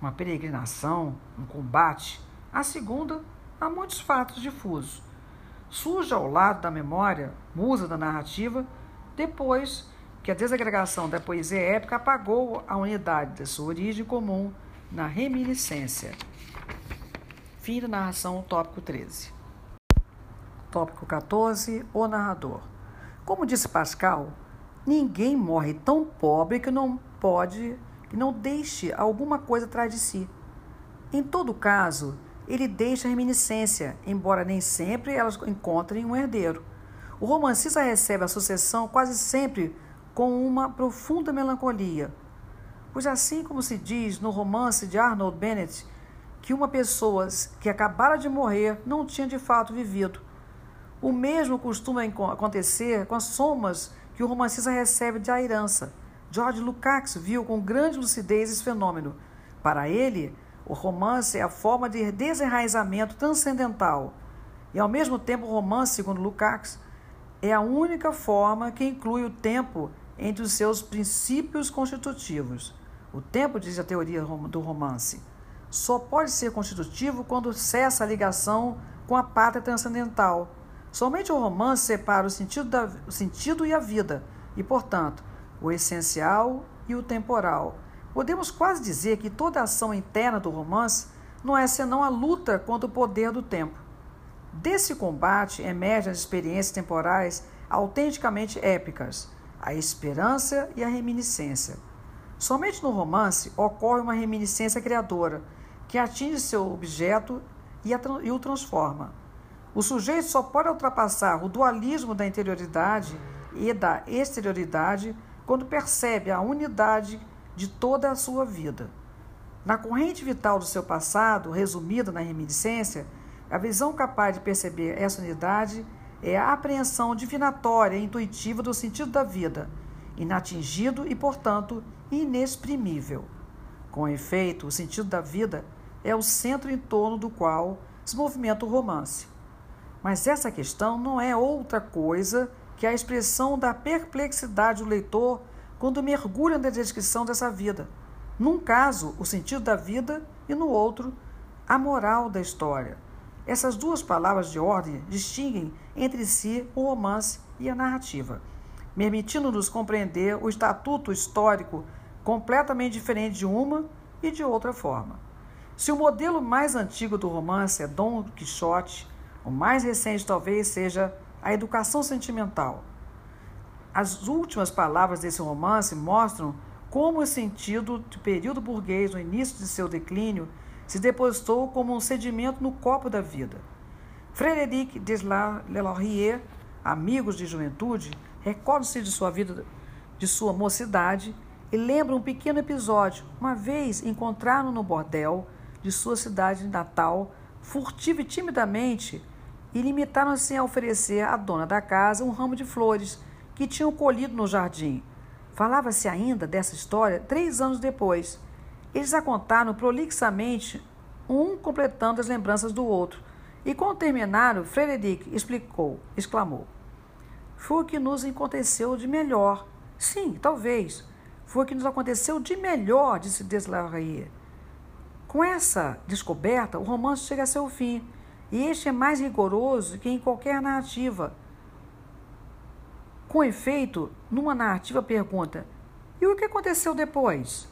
uma peregrinação, um combate. A segunda, há muitos fatos difusos. Surge ao lado da memória, musa da narrativa, depois que a desagregação da poesia épica apagou a unidade de sua origem comum na reminiscência. Fim da narração, tópico 13. Tópico 14, o narrador. Como disse Pascal, ninguém morre tão pobre que não pode e não deixe alguma coisa atrás de si. Em todo caso, ele deixa reminiscência, embora nem sempre elas encontrem um herdeiro. O romancista recebe a sucessão quase sempre com uma profunda melancolia, pois assim como se diz no romance de Arnold Bennett, que uma pessoa que acabara de morrer não tinha de fato vivido. O mesmo costuma acontecer com as somas que o romancista recebe de herança. George Lukács viu com grande lucidez esse fenômeno. Para ele, o romance é a forma de desenraizamento transcendental. E, ao mesmo tempo, o romance, segundo Lukács, é a única forma que inclui o tempo entre os seus princípios constitutivos. O tempo, diz a teoria do romance, só pode ser constitutivo quando cessa a ligação com a pátria transcendental. Somente o romance separa o sentido, da, o sentido e a vida, e, portanto, o essencial e o temporal. Podemos quase dizer que toda a ação interna do romance não é senão a luta contra o poder do tempo. Desse combate emergem as experiências temporais autenticamente épicas, a esperança e a reminiscência. Somente no romance ocorre uma reminiscência criadora, que atinge seu objeto e, e o transforma. O sujeito só pode ultrapassar o dualismo da interioridade e da exterioridade quando percebe a unidade de toda a sua vida. Na corrente vital do seu passado, resumida na reminiscência, a visão capaz de perceber essa unidade é a apreensão divinatória e intuitiva do sentido da vida, inatingido e, portanto, inexprimível. Com efeito, o sentido da vida é o centro em torno do qual se movimenta o romance. Mas essa questão não é outra coisa que a expressão da perplexidade do leitor quando mergulha na descrição dessa vida. Num caso, o sentido da vida e no outro, a moral da história. Essas duas palavras de ordem distinguem entre si o romance e a narrativa, permitindo-nos compreender o estatuto histórico completamente diferente de uma e de outra forma. Se o modelo mais antigo do romance é Dom Quixote, o mais recente talvez seja a educação sentimental. As últimas palavras desse romance mostram como o sentido do período burguês no início de seu declínio se depositou como um sedimento no copo da vida. Frederic Deslauriers, amigos de juventude, recordam-se de sua vida, de sua mocidade e lembram um pequeno episódio. Uma vez encontraram no bordel de sua cidade natal, furtivo e timidamente, e limitaram-se a oferecer à dona da casa um ramo de flores que tinham colhido no jardim. Falava-se ainda dessa história três anos depois. Eles a contaram prolixamente, um completando as lembranças do outro. E quando terminaram, Frederic explicou, exclamou: Foi o que nos aconteceu de melhor. Sim, talvez. Foi o que nos aconteceu de melhor, disse Deslauriers. Com essa descoberta, o romance chega a seu fim, e este é mais rigoroso que em qualquer narrativa. Com efeito, numa narrativa pergunta: e o que aconteceu depois?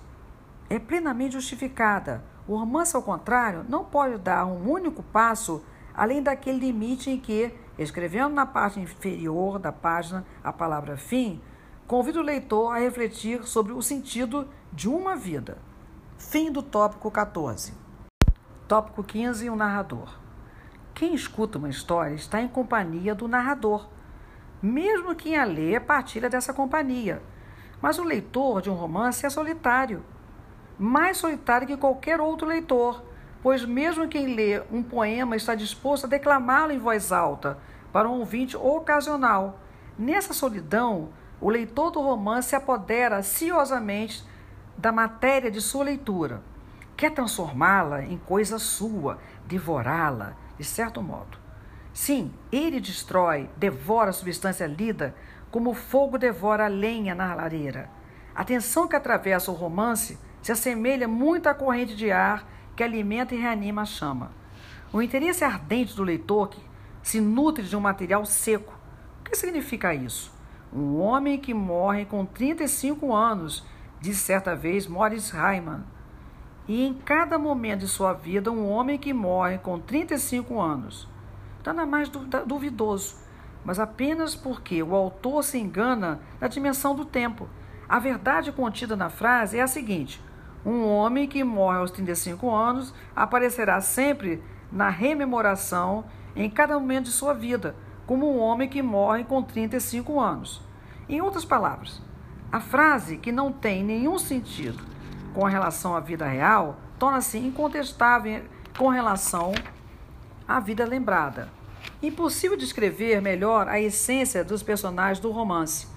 é plenamente justificada. O romance, ao contrário, não pode dar um único passo além daquele limite em que, escrevendo na parte inferior da página a palavra fim, convida o leitor a refletir sobre o sentido de uma vida. Fim do tópico 14. Tópico 15. O narrador. Quem escuta uma história está em companhia do narrador, mesmo quem a lê partilha dessa companhia. Mas o leitor de um romance é solitário mais solitário que qualquer outro leitor, pois mesmo quem lê um poema está disposto a declamá-lo em voz alta para um ouvinte ocasional. Nessa solidão, o leitor do romance se apodera ansiosamente da matéria de sua leitura. Quer transformá-la em coisa sua, devorá-la, de certo modo. Sim, ele destrói, devora a substância lida como o fogo devora a lenha na lareira. A tensão que atravessa o romance se assemelha muito à corrente de ar que alimenta e reanima a chama. O interesse ardente do leitor que se nutre de um material seco. O que significa isso? Um homem que morre com 35 anos, disse certa vez Morris Hyman. E em cada momento de sua vida, um homem que morre com 35 anos. Nada mais duvidoso, mas apenas porque o autor se engana na dimensão do tempo. A verdade contida na frase é a seguinte: um homem que morre aos 35 anos aparecerá sempre na rememoração em cada momento de sua vida, como um homem que morre com 35 anos. Em outras palavras, a frase que não tem nenhum sentido com relação à vida real torna-se incontestável com relação à vida lembrada. Impossível descrever melhor a essência dos personagens do romance.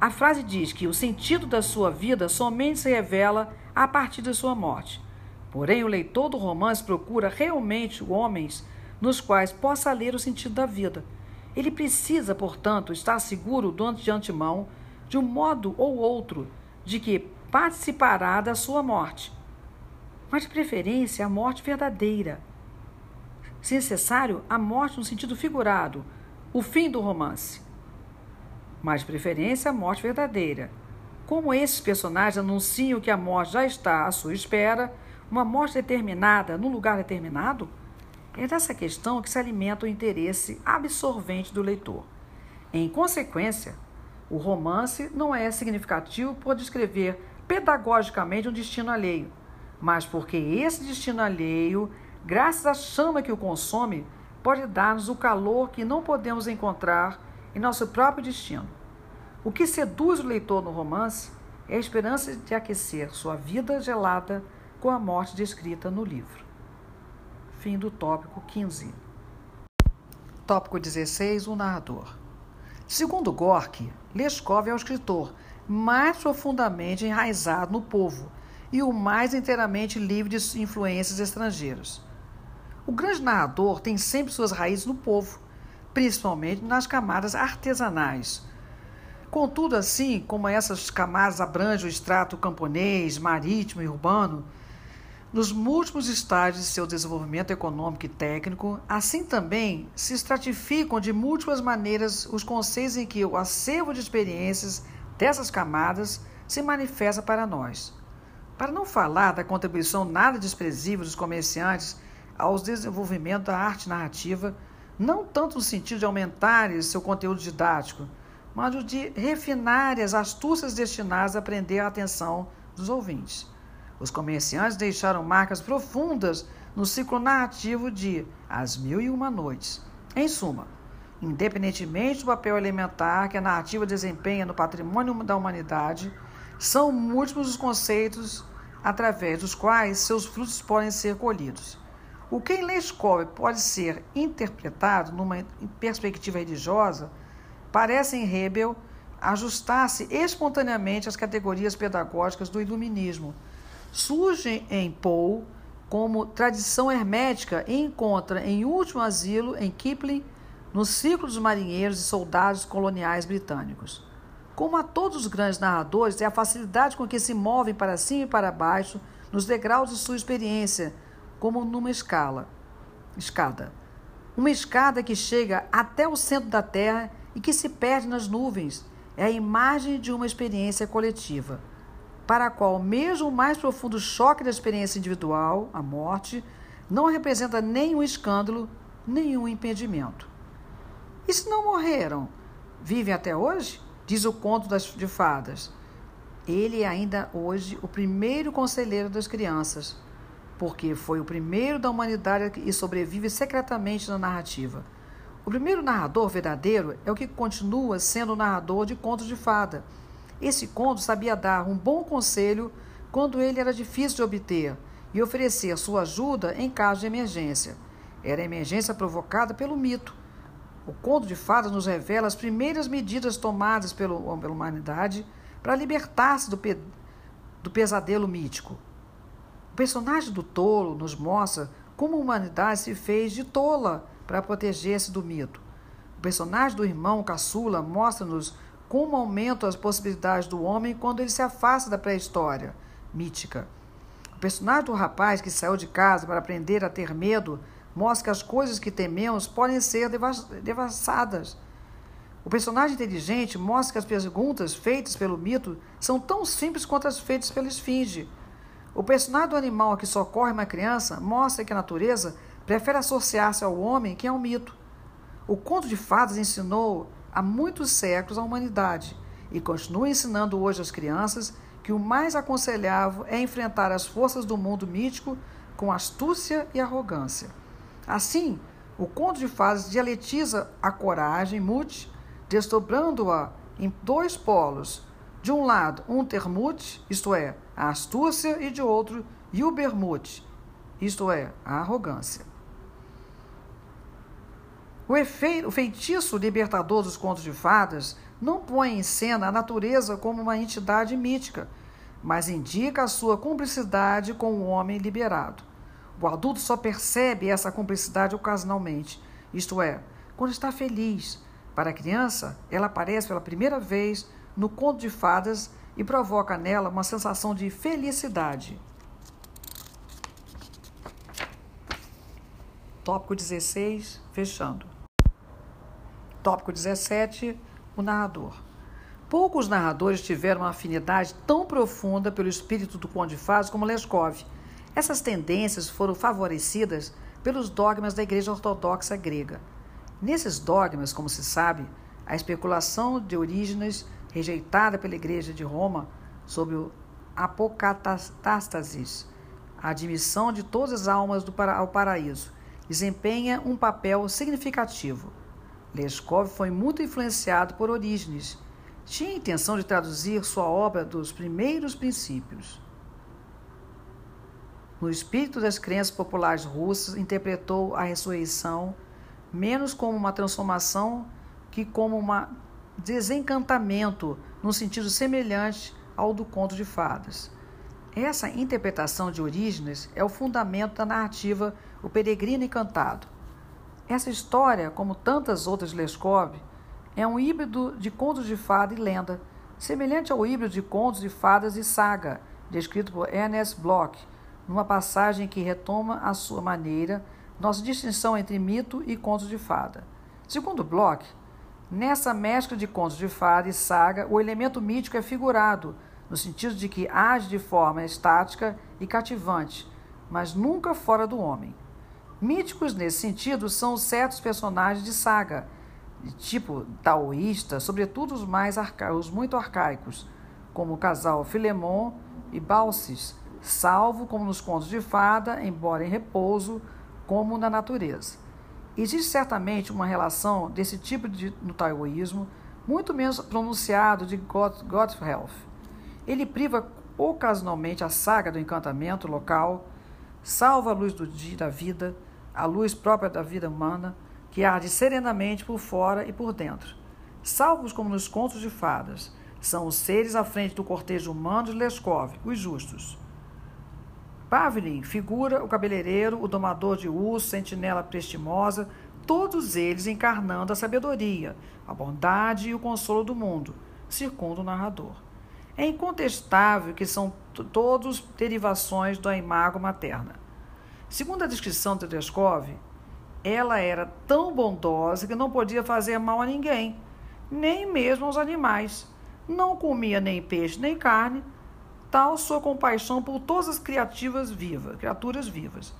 A frase diz que o sentido da sua vida somente se revela a partir de sua morte. Porém, o leitor do romance procura realmente homens nos quais possa ler o sentido da vida. Ele precisa, portanto, estar seguro de antemão, de um modo ou outro, de que participará da sua morte. Mas, de preferência, a morte verdadeira. Se necessário, a morte no sentido figurado, o fim do romance. Mas, de preferência, a morte verdadeira. Como esses personagens anunciam que a morte já está à sua espera, uma morte determinada no lugar determinado, é dessa questão que se alimenta o interesse absorvente do leitor. Em consequência, o romance não é significativo por descrever pedagogicamente um destino alheio, mas porque esse destino alheio, graças à chama que o consome, pode dar-nos o calor que não podemos encontrar em nosso próprio destino. O que seduz o leitor no romance é a esperança de aquecer sua vida gelada com a morte descrita no livro. Fim do tópico 15. Tópico 16: O narrador. Segundo Gorky, Leskov é o escritor mais profundamente enraizado no povo e o mais inteiramente livre de influências estrangeiras. O grande narrador tem sempre suas raízes no povo, principalmente nas camadas artesanais. Contudo, assim como essas camadas abrangem o extrato camponês, marítimo e urbano, nos múltiplos estágios de seu desenvolvimento econômico e técnico, assim também se estratificam de múltiplas maneiras os conceitos em que o acervo de experiências dessas camadas se manifesta para nós. Para não falar da contribuição nada desprezível dos comerciantes ao desenvolvimento da arte narrativa, não tanto no sentido de aumentar seu conteúdo didático, mas de refinar as astúcias destinadas a prender a atenção dos ouvintes. Os comerciantes deixaram marcas profundas no ciclo narrativo de As Mil e Uma Noites. Em suma, independentemente do papel elementar que a narrativa desempenha no patrimônio da humanidade, são múltiplos os conceitos através dos quais seus frutos podem ser colhidos. O que em Leskov pode ser interpretado numa perspectiva religiosa parece em Hebel ajustar-se espontaneamente às categorias pedagógicas do iluminismo surge em Poe como tradição hermética e encontra em último asilo em Kipling no ciclo dos marinheiros e soldados coloniais britânicos. Como a todos os grandes narradores, é a facilidade com que se movem para cima e para baixo nos degraus de sua experiência, como numa escala, escada. Uma escada que chega até o centro da Terra e que se perde nas nuvens. É a imagem de uma experiência coletiva para a qual mesmo o mais profundo choque da experiência individual, a morte, não representa nenhum escândalo, nenhum impedimento. E se não morreram? Vivem até hoje? Diz o conto das, de fadas. Ele é ainda hoje o primeiro conselheiro das crianças, porque foi o primeiro da humanidade e sobrevive secretamente na narrativa. O primeiro narrador verdadeiro é o que continua sendo o narrador de contos de fada esse conto sabia dar um bom conselho quando ele era difícil de obter e oferecer sua ajuda em caso de emergência. Era a emergência provocada pelo mito. O conto de fadas nos revela as primeiras medidas tomadas pelo, pela humanidade para libertar-se do, pe, do pesadelo mítico. O personagem do tolo nos mostra como a humanidade se fez de tola para proteger-se do mito. O personagem do irmão caçula mostra-nos como aumentam as possibilidades do homem quando ele se afasta da pré-história mítica. O personagem do rapaz que saiu de casa para aprender a ter medo mostra que as coisas que tememos podem ser devassadas. O personagem inteligente mostra que as perguntas feitas pelo mito são tão simples quanto as feitas pela esfinge. O personagem do animal que socorre uma criança mostra que a natureza prefere associar-se ao homem que ao mito. O conto de fadas ensinou há muitos séculos à humanidade e continua ensinando hoje às crianças que o mais aconselhável é enfrentar as forças do mundo mítico com astúcia e arrogância. Assim, o conto de fadas dialetiza a coragem mute, desdobrando-a em dois polos. De um lado, Untermut, isto é, a astúcia, e de outro, Übermut, isto é, a arrogância. O, efeito, o feitiço libertador dos contos de fadas não põe em cena a natureza como uma entidade mítica, mas indica a sua cumplicidade com o homem liberado. O adulto só percebe essa cumplicidade ocasionalmente, isto é, quando está feliz. Para a criança, ela aparece pela primeira vez no conto de fadas e provoca nela uma sensação de felicidade. Tópico 16, fechando. Tópico 17: o narrador. Poucos narradores tiveram uma afinidade tão profunda pelo espírito do Conde Faz como Leskov. Essas tendências foram favorecidas pelos dogmas da Igreja Ortodoxa grega. Nesses dogmas, como se sabe, a especulação de origens rejeitada pela Igreja de Roma sobre o apocatástasis, a admissão de todas as almas para, ao paraíso, desempenha um papel significativo. Leskov foi muito influenciado por Orígenes. Tinha a intenção de traduzir sua obra dos primeiros princípios. No espírito das crenças populares russas, interpretou a ressurreição menos como uma transformação que como um desencantamento, no sentido semelhante ao do conto de fadas. Essa interpretação de Orígenes é o fundamento da narrativa O Peregrino Encantado. Essa história, como tantas outras de Leskov, é um híbrido de contos de fada e lenda, semelhante ao híbrido de contos de fadas e saga, descrito por Ernest Bloch, numa passagem que retoma à sua maneira nossa distinção entre mito e contos de fada. Segundo Bloch, nessa mescla de contos de fada e saga, o elemento mítico é figurado no sentido de que age de forma estática e cativante, mas nunca fora do homem. Míticos nesse sentido são certos personagens de saga, de tipo taoísta, sobretudo os mais arca os muito arcaicos, como o casal Filemon e Balsis, salvo como nos contos de fada, embora em repouso, como na natureza. Existe certamente uma relação desse tipo de, no taoísmo, muito menos pronunciado de Gotthelf, ele priva ocasionalmente a saga do encantamento local, salva a luz do dia da vida, a luz própria da vida humana, que arde serenamente por fora e por dentro. Salvos como nos contos de fadas, são os seres à frente do cortejo humano de Leskov, os justos. Pavlin figura o cabeleireiro, o domador de urso, sentinela prestimosa, todos eles encarnando a sabedoria, a bondade e o consolo do mundo, circunda o narrador. É incontestável que são todos derivações da imago materna. Segundo a descrição de Tedescov, ela era tão bondosa que não podia fazer mal a ninguém, nem mesmo aos animais. Não comia nem peixe nem carne, tal sua compaixão por todas as criativas vivas, criaturas vivas.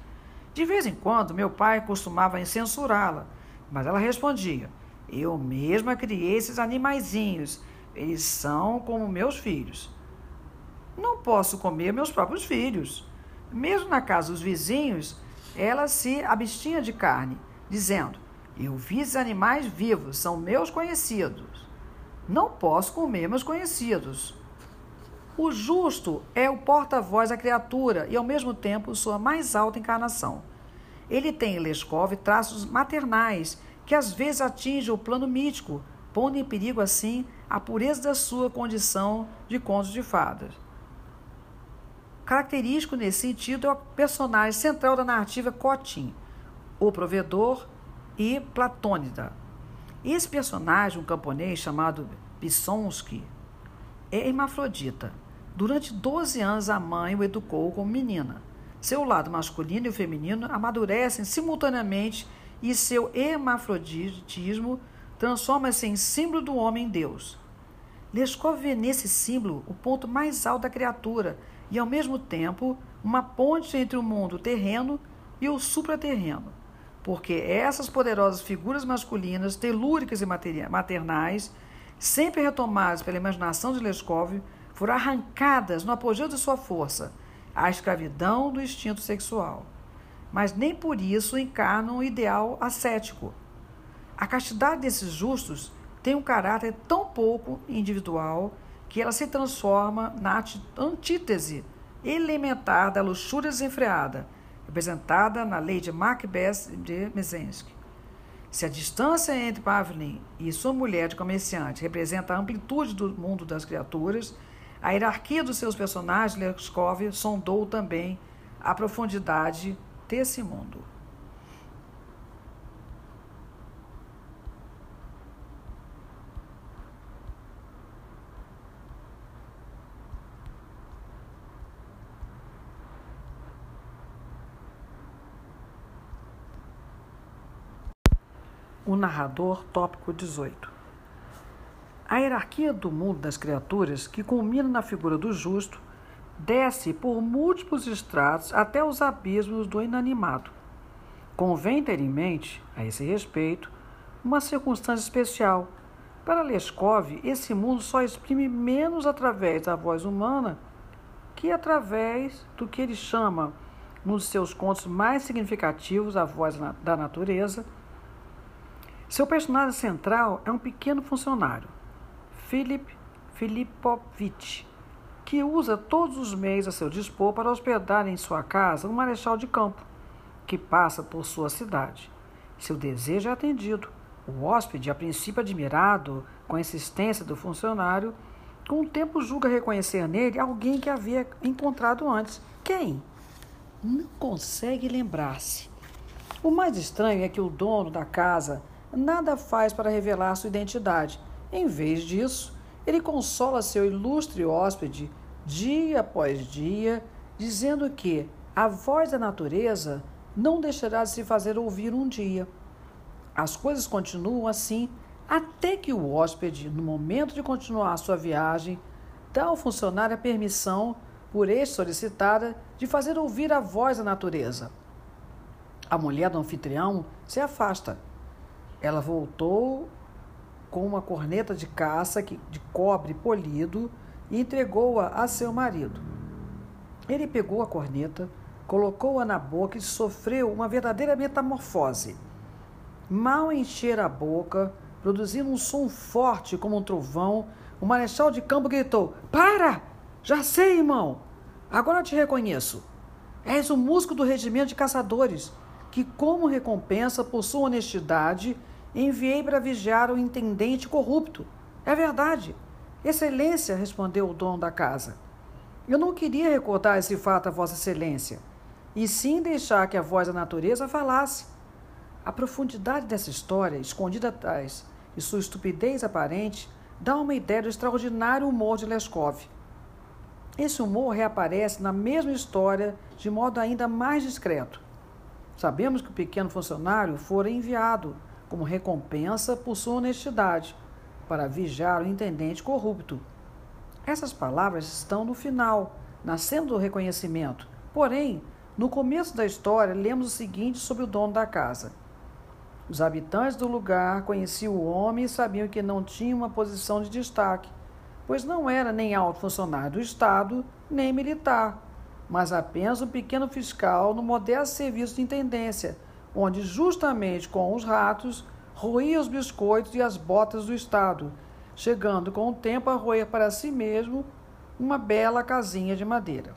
De vez em quando, meu pai costumava censurá-la, mas ela respondia: Eu mesma criei esses animaizinhos eles são como meus filhos. Não posso comer meus próprios filhos. Mesmo na casa dos vizinhos, ela se abstinha de carne, dizendo: Eu vi esses animais vivos, são meus conhecidos. Não posso comer meus conhecidos. O justo é o porta-voz da criatura e, ao mesmo tempo, sua mais alta encarnação. Ele tem em Leskov traços maternais que às vezes atingem o plano mítico, pondo em perigo assim a pureza da sua condição de contos de fadas. Característico nesse sentido é o personagem central da narrativa Cotin, o provedor e Platônida. Esse personagem, um camponês chamado Pissonsky, é hermafrodita. Durante 12 anos, a mãe o educou como menina. Seu lado masculino e o feminino amadurecem simultaneamente e seu hermafroditismo transforma-se em símbolo do homem Deus. Leskov vê nesse símbolo o ponto mais alto da criatura e, ao mesmo tempo, uma ponte entre o mundo terreno e o supraterreno, porque essas poderosas figuras masculinas, telúricas e maternais, sempre retomadas pela imaginação de Leskov, foram arrancadas no apogeu de sua força, à escravidão do instinto sexual. Mas nem por isso encarnam o ideal ascético a castidade desses justos tem um caráter tão pouco individual que ela se transforma na antítese elementar da luxúria desenfreada, representada na lei de Macbeth de Mezensky. Se a distância entre Pavlin e sua mulher de comerciante representa a amplitude do mundo das criaturas, a hierarquia dos seus personagens, Leskov sondou também a profundidade desse mundo. O narrador, tópico 18. A hierarquia do mundo das criaturas, que culmina na figura do justo, desce por múltiplos estratos até os abismos do inanimado. Convém ter em mente, a esse respeito, uma circunstância especial. Para Leskov, esse mundo só exprime menos através da voz humana que através do que ele chama num dos seus contos mais significativos, A Voz da Natureza. Seu personagem central é um pequeno funcionário, Philip Filipovich, que usa todos os meios a seu dispor para hospedar em sua casa um marechal de campo, que passa por sua cidade. Seu desejo é atendido. O hóspede, a princípio admirado com a insistência do funcionário, com o tempo julga reconhecer nele alguém que havia encontrado antes. Quem? Não consegue lembrar-se. O mais estranho é que o dono da casa nada faz para revelar sua identidade. Em vez disso, ele consola seu ilustre hóspede dia após dia, dizendo que a voz da natureza não deixará de se fazer ouvir um dia. As coisas continuam assim até que o hóspede, no momento de continuar sua viagem, dá ao funcionário a permissão, por este solicitada, de fazer ouvir a voz da natureza. A mulher do anfitrião se afasta. Ela voltou com uma corneta de caça de cobre polido e entregou-a a seu marido. Ele pegou a corneta, colocou-a na boca e sofreu uma verdadeira metamorfose. Mal encher a boca, produzindo um som forte como um trovão, o marechal de campo gritou: Para! Já sei, irmão! Agora te reconheço. És o músico do regimento de caçadores, que, como recompensa por sua honestidade, enviei para vigiar o intendente corrupto. É verdade. Excelência, respondeu o dono da casa. Eu não queria recordar esse fato a Vossa Excelência, e sim deixar que a voz da natureza falasse. A profundidade dessa história, escondida atrás, e sua estupidez aparente, dá uma ideia do extraordinário humor de Leskov. Esse humor reaparece na mesma história de modo ainda mais discreto. Sabemos que o pequeno funcionário fora enviado como recompensa por sua honestidade para vigiar o intendente corrupto. Essas palavras estão no final, nascendo do reconhecimento. Porém, no começo da história, lemos o seguinte sobre o dono da casa. Os habitantes do lugar conheciam o homem e sabiam que não tinha uma posição de destaque, pois não era nem alto funcionário do Estado, nem militar, mas apenas um pequeno fiscal no modesto serviço de intendência, onde, justamente com os ratos, roía os biscoitos e as botas do Estado, chegando com o tempo a roer para si mesmo uma bela casinha de madeira.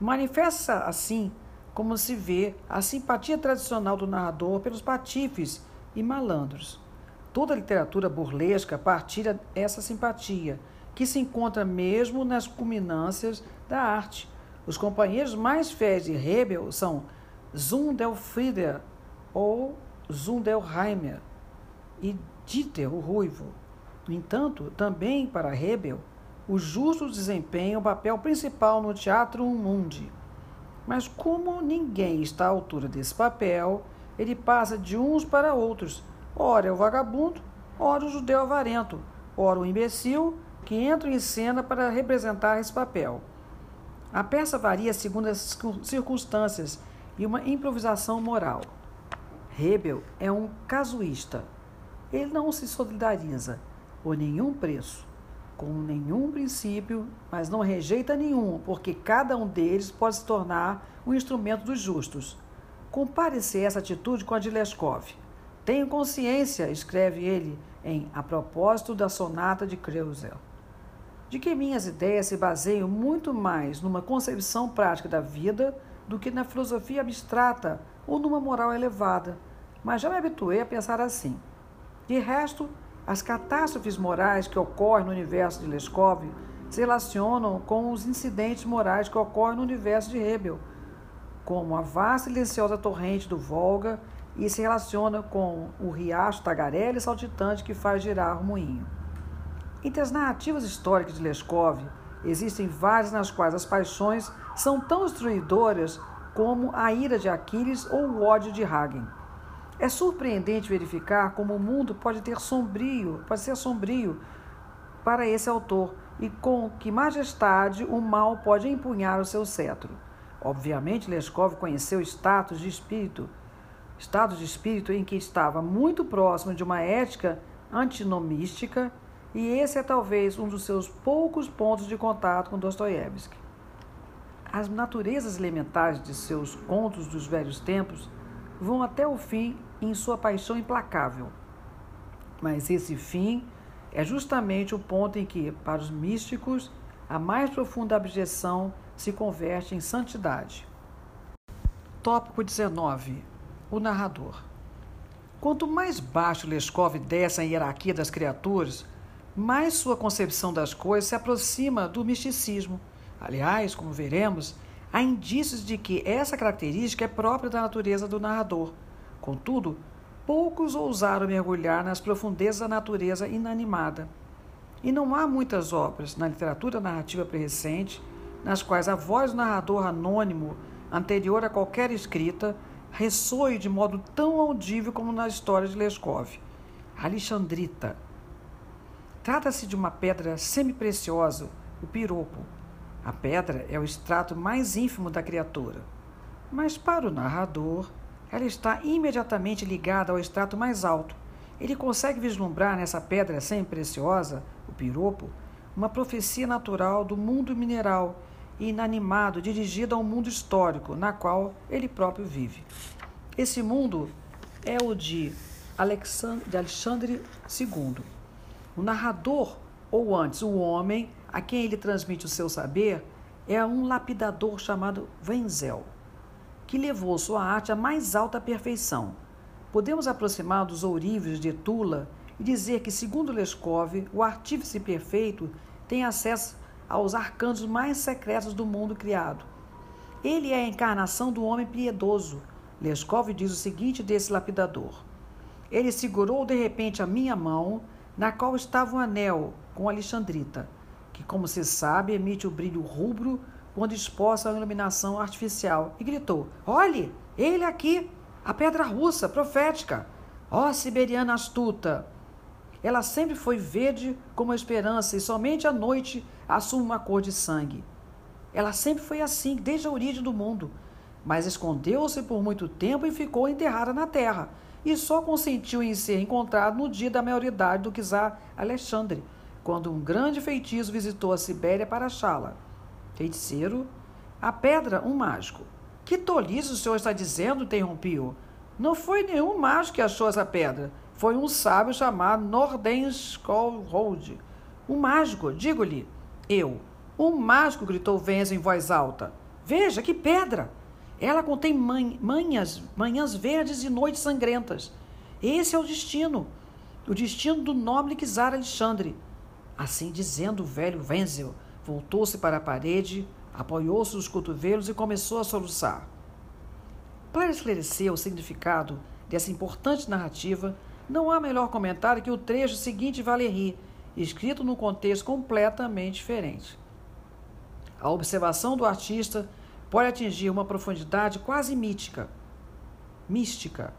Manifesta assim como se vê a simpatia tradicional do narrador pelos patifes e malandros. Toda a literatura burlesca partilha essa simpatia, que se encontra mesmo nas culminâncias da arte. Os companheiros mais fiéis de Hebel são Zundelfrieder ou Zundelheimer e Dieter, o ruivo. No entanto, também para Hebel, os justos desempenham o papel principal no teatro mundi. Mas como ninguém está à altura desse papel, ele passa de uns para outros. Ora é o vagabundo, ora o judeu avarento, ora o imbecil que entra em cena para representar esse papel. A peça varia segundo as circunstâncias e uma improvisação moral. Hebel é um casuísta. Ele não se solidariza por nenhum preço, com nenhum princípio, mas não rejeita nenhum, porque cada um deles pode se tornar um instrumento dos justos. Compare-se essa atitude com a de Leskov. Tenho consciência, escreve ele em A Propósito da Sonata de Kreuzel, de que minhas ideias se baseiam muito mais numa concepção prática da vida do que na filosofia abstrata ou numa moral elevada mas já me habituei a pensar assim. De resto, as catástrofes morais que ocorrem no universo de Leskov se relacionam com os incidentes morais que ocorrem no universo de Hebel, como a vasta e silenciosa torrente do Volga e se relaciona com o riacho tagarela e saltitante que faz girar o moinho. Entre as narrativas históricas de Leskov, existem várias nas quais as paixões são tão destruidoras como a ira de Aquiles ou o ódio de Hagen. É surpreendente verificar como o mundo pode ter sombrio, pode ser sombrio para esse autor e com que majestade o mal pode empunhar o seu cetro. Obviamente, Leskov conheceu status de espírito, estado de espírito em que estava muito próximo de uma ética antinomística, e esse é talvez um dos seus poucos pontos de contato com Dostoiévski. as naturezas elementares de seus contos dos velhos tempos vão até o fim em sua paixão implacável. Mas esse fim é justamente o ponto em que, para os místicos, a mais profunda abjeção se converte em santidade. Tópico 19. O narrador. Quanto mais baixo Leskov desce na hierarquia das criaturas, mais sua concepção das coisas se aproxima do misticismo. Aliás, como veremos, há indícios de que essa característica é própria da natureza do narrador. Contudo, poucos ousaram mergulhar nas profundezas da natureza inanimada. E não há muitas obras na literatura narrativa pré-recente nas quais a voz do narrador anônimo, anterior a qualquer escrita, ressoe de modo tão audível como na história de Leskov. Alexandrita. Trata-se de uma pedra semi-preciosa, o piropo. A pedra é o extrato mais ínfimo da criatura. Mas para o narrador, ela está imediatamente ligada ao extrato mais alto. Ele consegue vislumbrar nessa pedra semi-preciosa, o piropo, uma profecia natural do mundo mineral e inanimado dirigido ao mundo histórico, na qual ele próprio vive. Esse mundo é o de Alexandre II. O narrador, ou antes, o homem a quem ele transmite o seu saber, é um lapidador chamado Wenzel, que levou sua arte à mais alta perfeição. Podemos aproximar dos ourives de Tula e dizer que, segundo Leskov, o artífice perfeito tem acesso aos arcanos mais secretos do mundo criado. Ele é a encarnação do homem piedoso. Leskov diz o seguinte desse lapidador: Ele segurou de repente a minha mão, na qual estava um anel com alexandrita, que, como se sabe, emite o brilho rubro quando exposta à iluminação artificial, e gritou: Olhe, ele aqui, a pedra russa, profética. Ó siberiana astuta! Ela sempre foi verde como a esperança e somente à noite assume uma cor de sangue. Ela sempre foi assim, desde a origem do mundo, mas escondeu-se por muito tempo e ficou enterrada na terra, e só consentiu em ser encontrado no dia da maioridade do czar Alexandre, quando um grande feitiço visitou a Sibéria para achá-la. Feiticeiro, a pedra, um mágico. Que tolice o senhor está dizendo? interrompiu. Não foi nenhum mágico que achou essa pedra. Foi um sábio chamado Nordenskjold. Um mágico, digo-lhe. Eu. Um mágico, gritou Venzo em voz alta. Veja que pedra! Ela contém manhas, manhãs verdes e noites sangrentas. Esse é o destino. O destino do nobre czar Alexandre. Assim dizendo, o velho Wenzel voltou-se para a parede, apoiou-se nos cotovelos e começou a soluçar. Para esclarecer o significado dessa importante narrativa, não há melhor comentário que o trecho seguinte Valéry, escrito num contexto completamente diferente. A observação do artista pode atingir uma profundidade quase mítica, mística.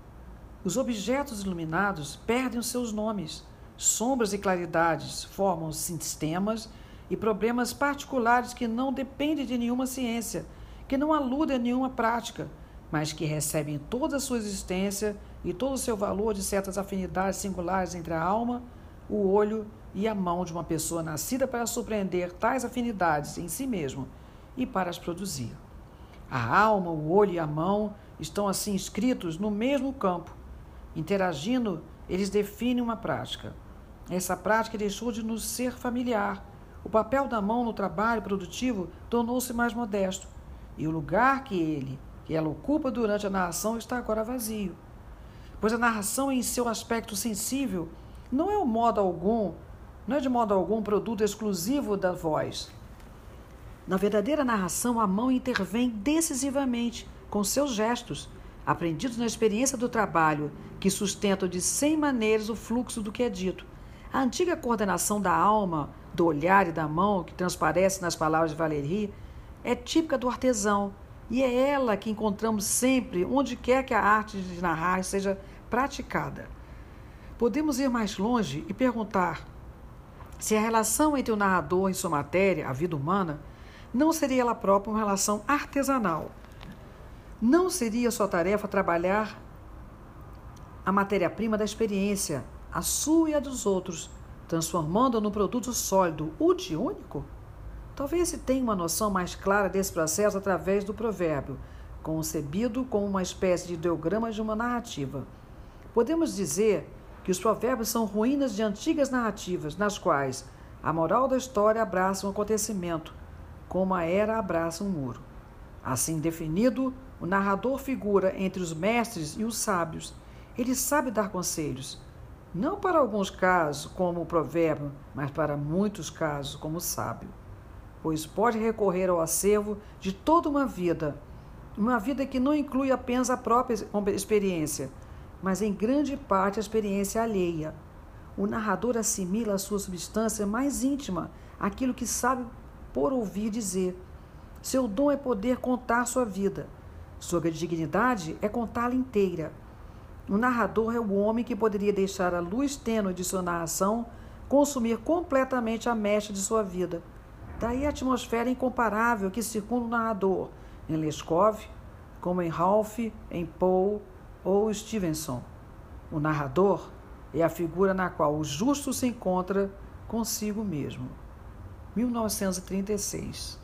Os objetos iluminados perdem os seus nomes. Sombras e claridades formam sistemas e problemas particulares que não dependem de nenhuma ciência, que não aludem a nenhuma prática, mas que recebem toda a sua existência e todo o seu valor de certas afinidades singulares entre a alma, o olho e a mão de uma pessoa nascida para surpreender tais afinidades em si mesmo e para as produzir. A alma, o olho e a mão estão assim inscritos no mesmo campo. Interagindo, eles definem uma prática. Essa prática deixou de nos ser familiar. O papel da mão no trabalho produtivo tornou-se mais modesto, e o lugar que ele, que ela ocupa durante a narração está agora vazio. Pois a narração em seu aspecto sensível não é o modo algum não é de modo algum produto exclusivo da voz. Na verdadeira narração, a mão intervém decisivamente com seus gestos, aprendidos na experiência do trabalho, que sustentam de cem maneiras o fluxo do que é dito. A antiga coordenação da alma, do olhar e da mão, que transparece nas palavras de Valéry, é típica do artesão, e é ela que encontramos sempre, onde quer que a arte de narrar seja praticada. Podemos ir mais longe e perguntar se a relação entre o narrador e sua matéria, a vida humana, não seria ela própria uma relação artesanal. Não seria sua tarefa trabalhar a matéria-prima da experiência, a sua e a dos outros, transformando-a num produto sólido, útil, único? Talvez se tenha uma noção mais clara desse processo através do provérbio, concebido como uma espécie de ideograma de uma narrativa. Podemos dizer que os provérbios são ruínas de antigas narrativas, nas quais a moral da história abraça um acontecimento, como a era abraça um muro. Assim definido, o narrador figura entre os mestres e os sábios. Ele sabe dar conselhos, não para alguns casos, como o provérbio, mas para muitos casos, como o sábio. Pois pode recorrer ao acervo de toda uma vida, uma vida que não inclui apenas a própria experiência, mas em grande parte a experiência alheia. O narrador assimila a sua substância mais íntima, aquilo que sabe por ouvir dizer. Seu dom é poder contar sua vida. Sua dignidade é contá-la inteira. O narrador é o homem que poderia deixar a luz tênue de sua narração consumir completamente a mecha de sua vida. Daí a atmosfera incomparável que circunda o narrador, em Leskov, como em Ralph, em Poe ou Stevenson. O narrador é a figura na qual o justo se encontra consigo mesmo. 1936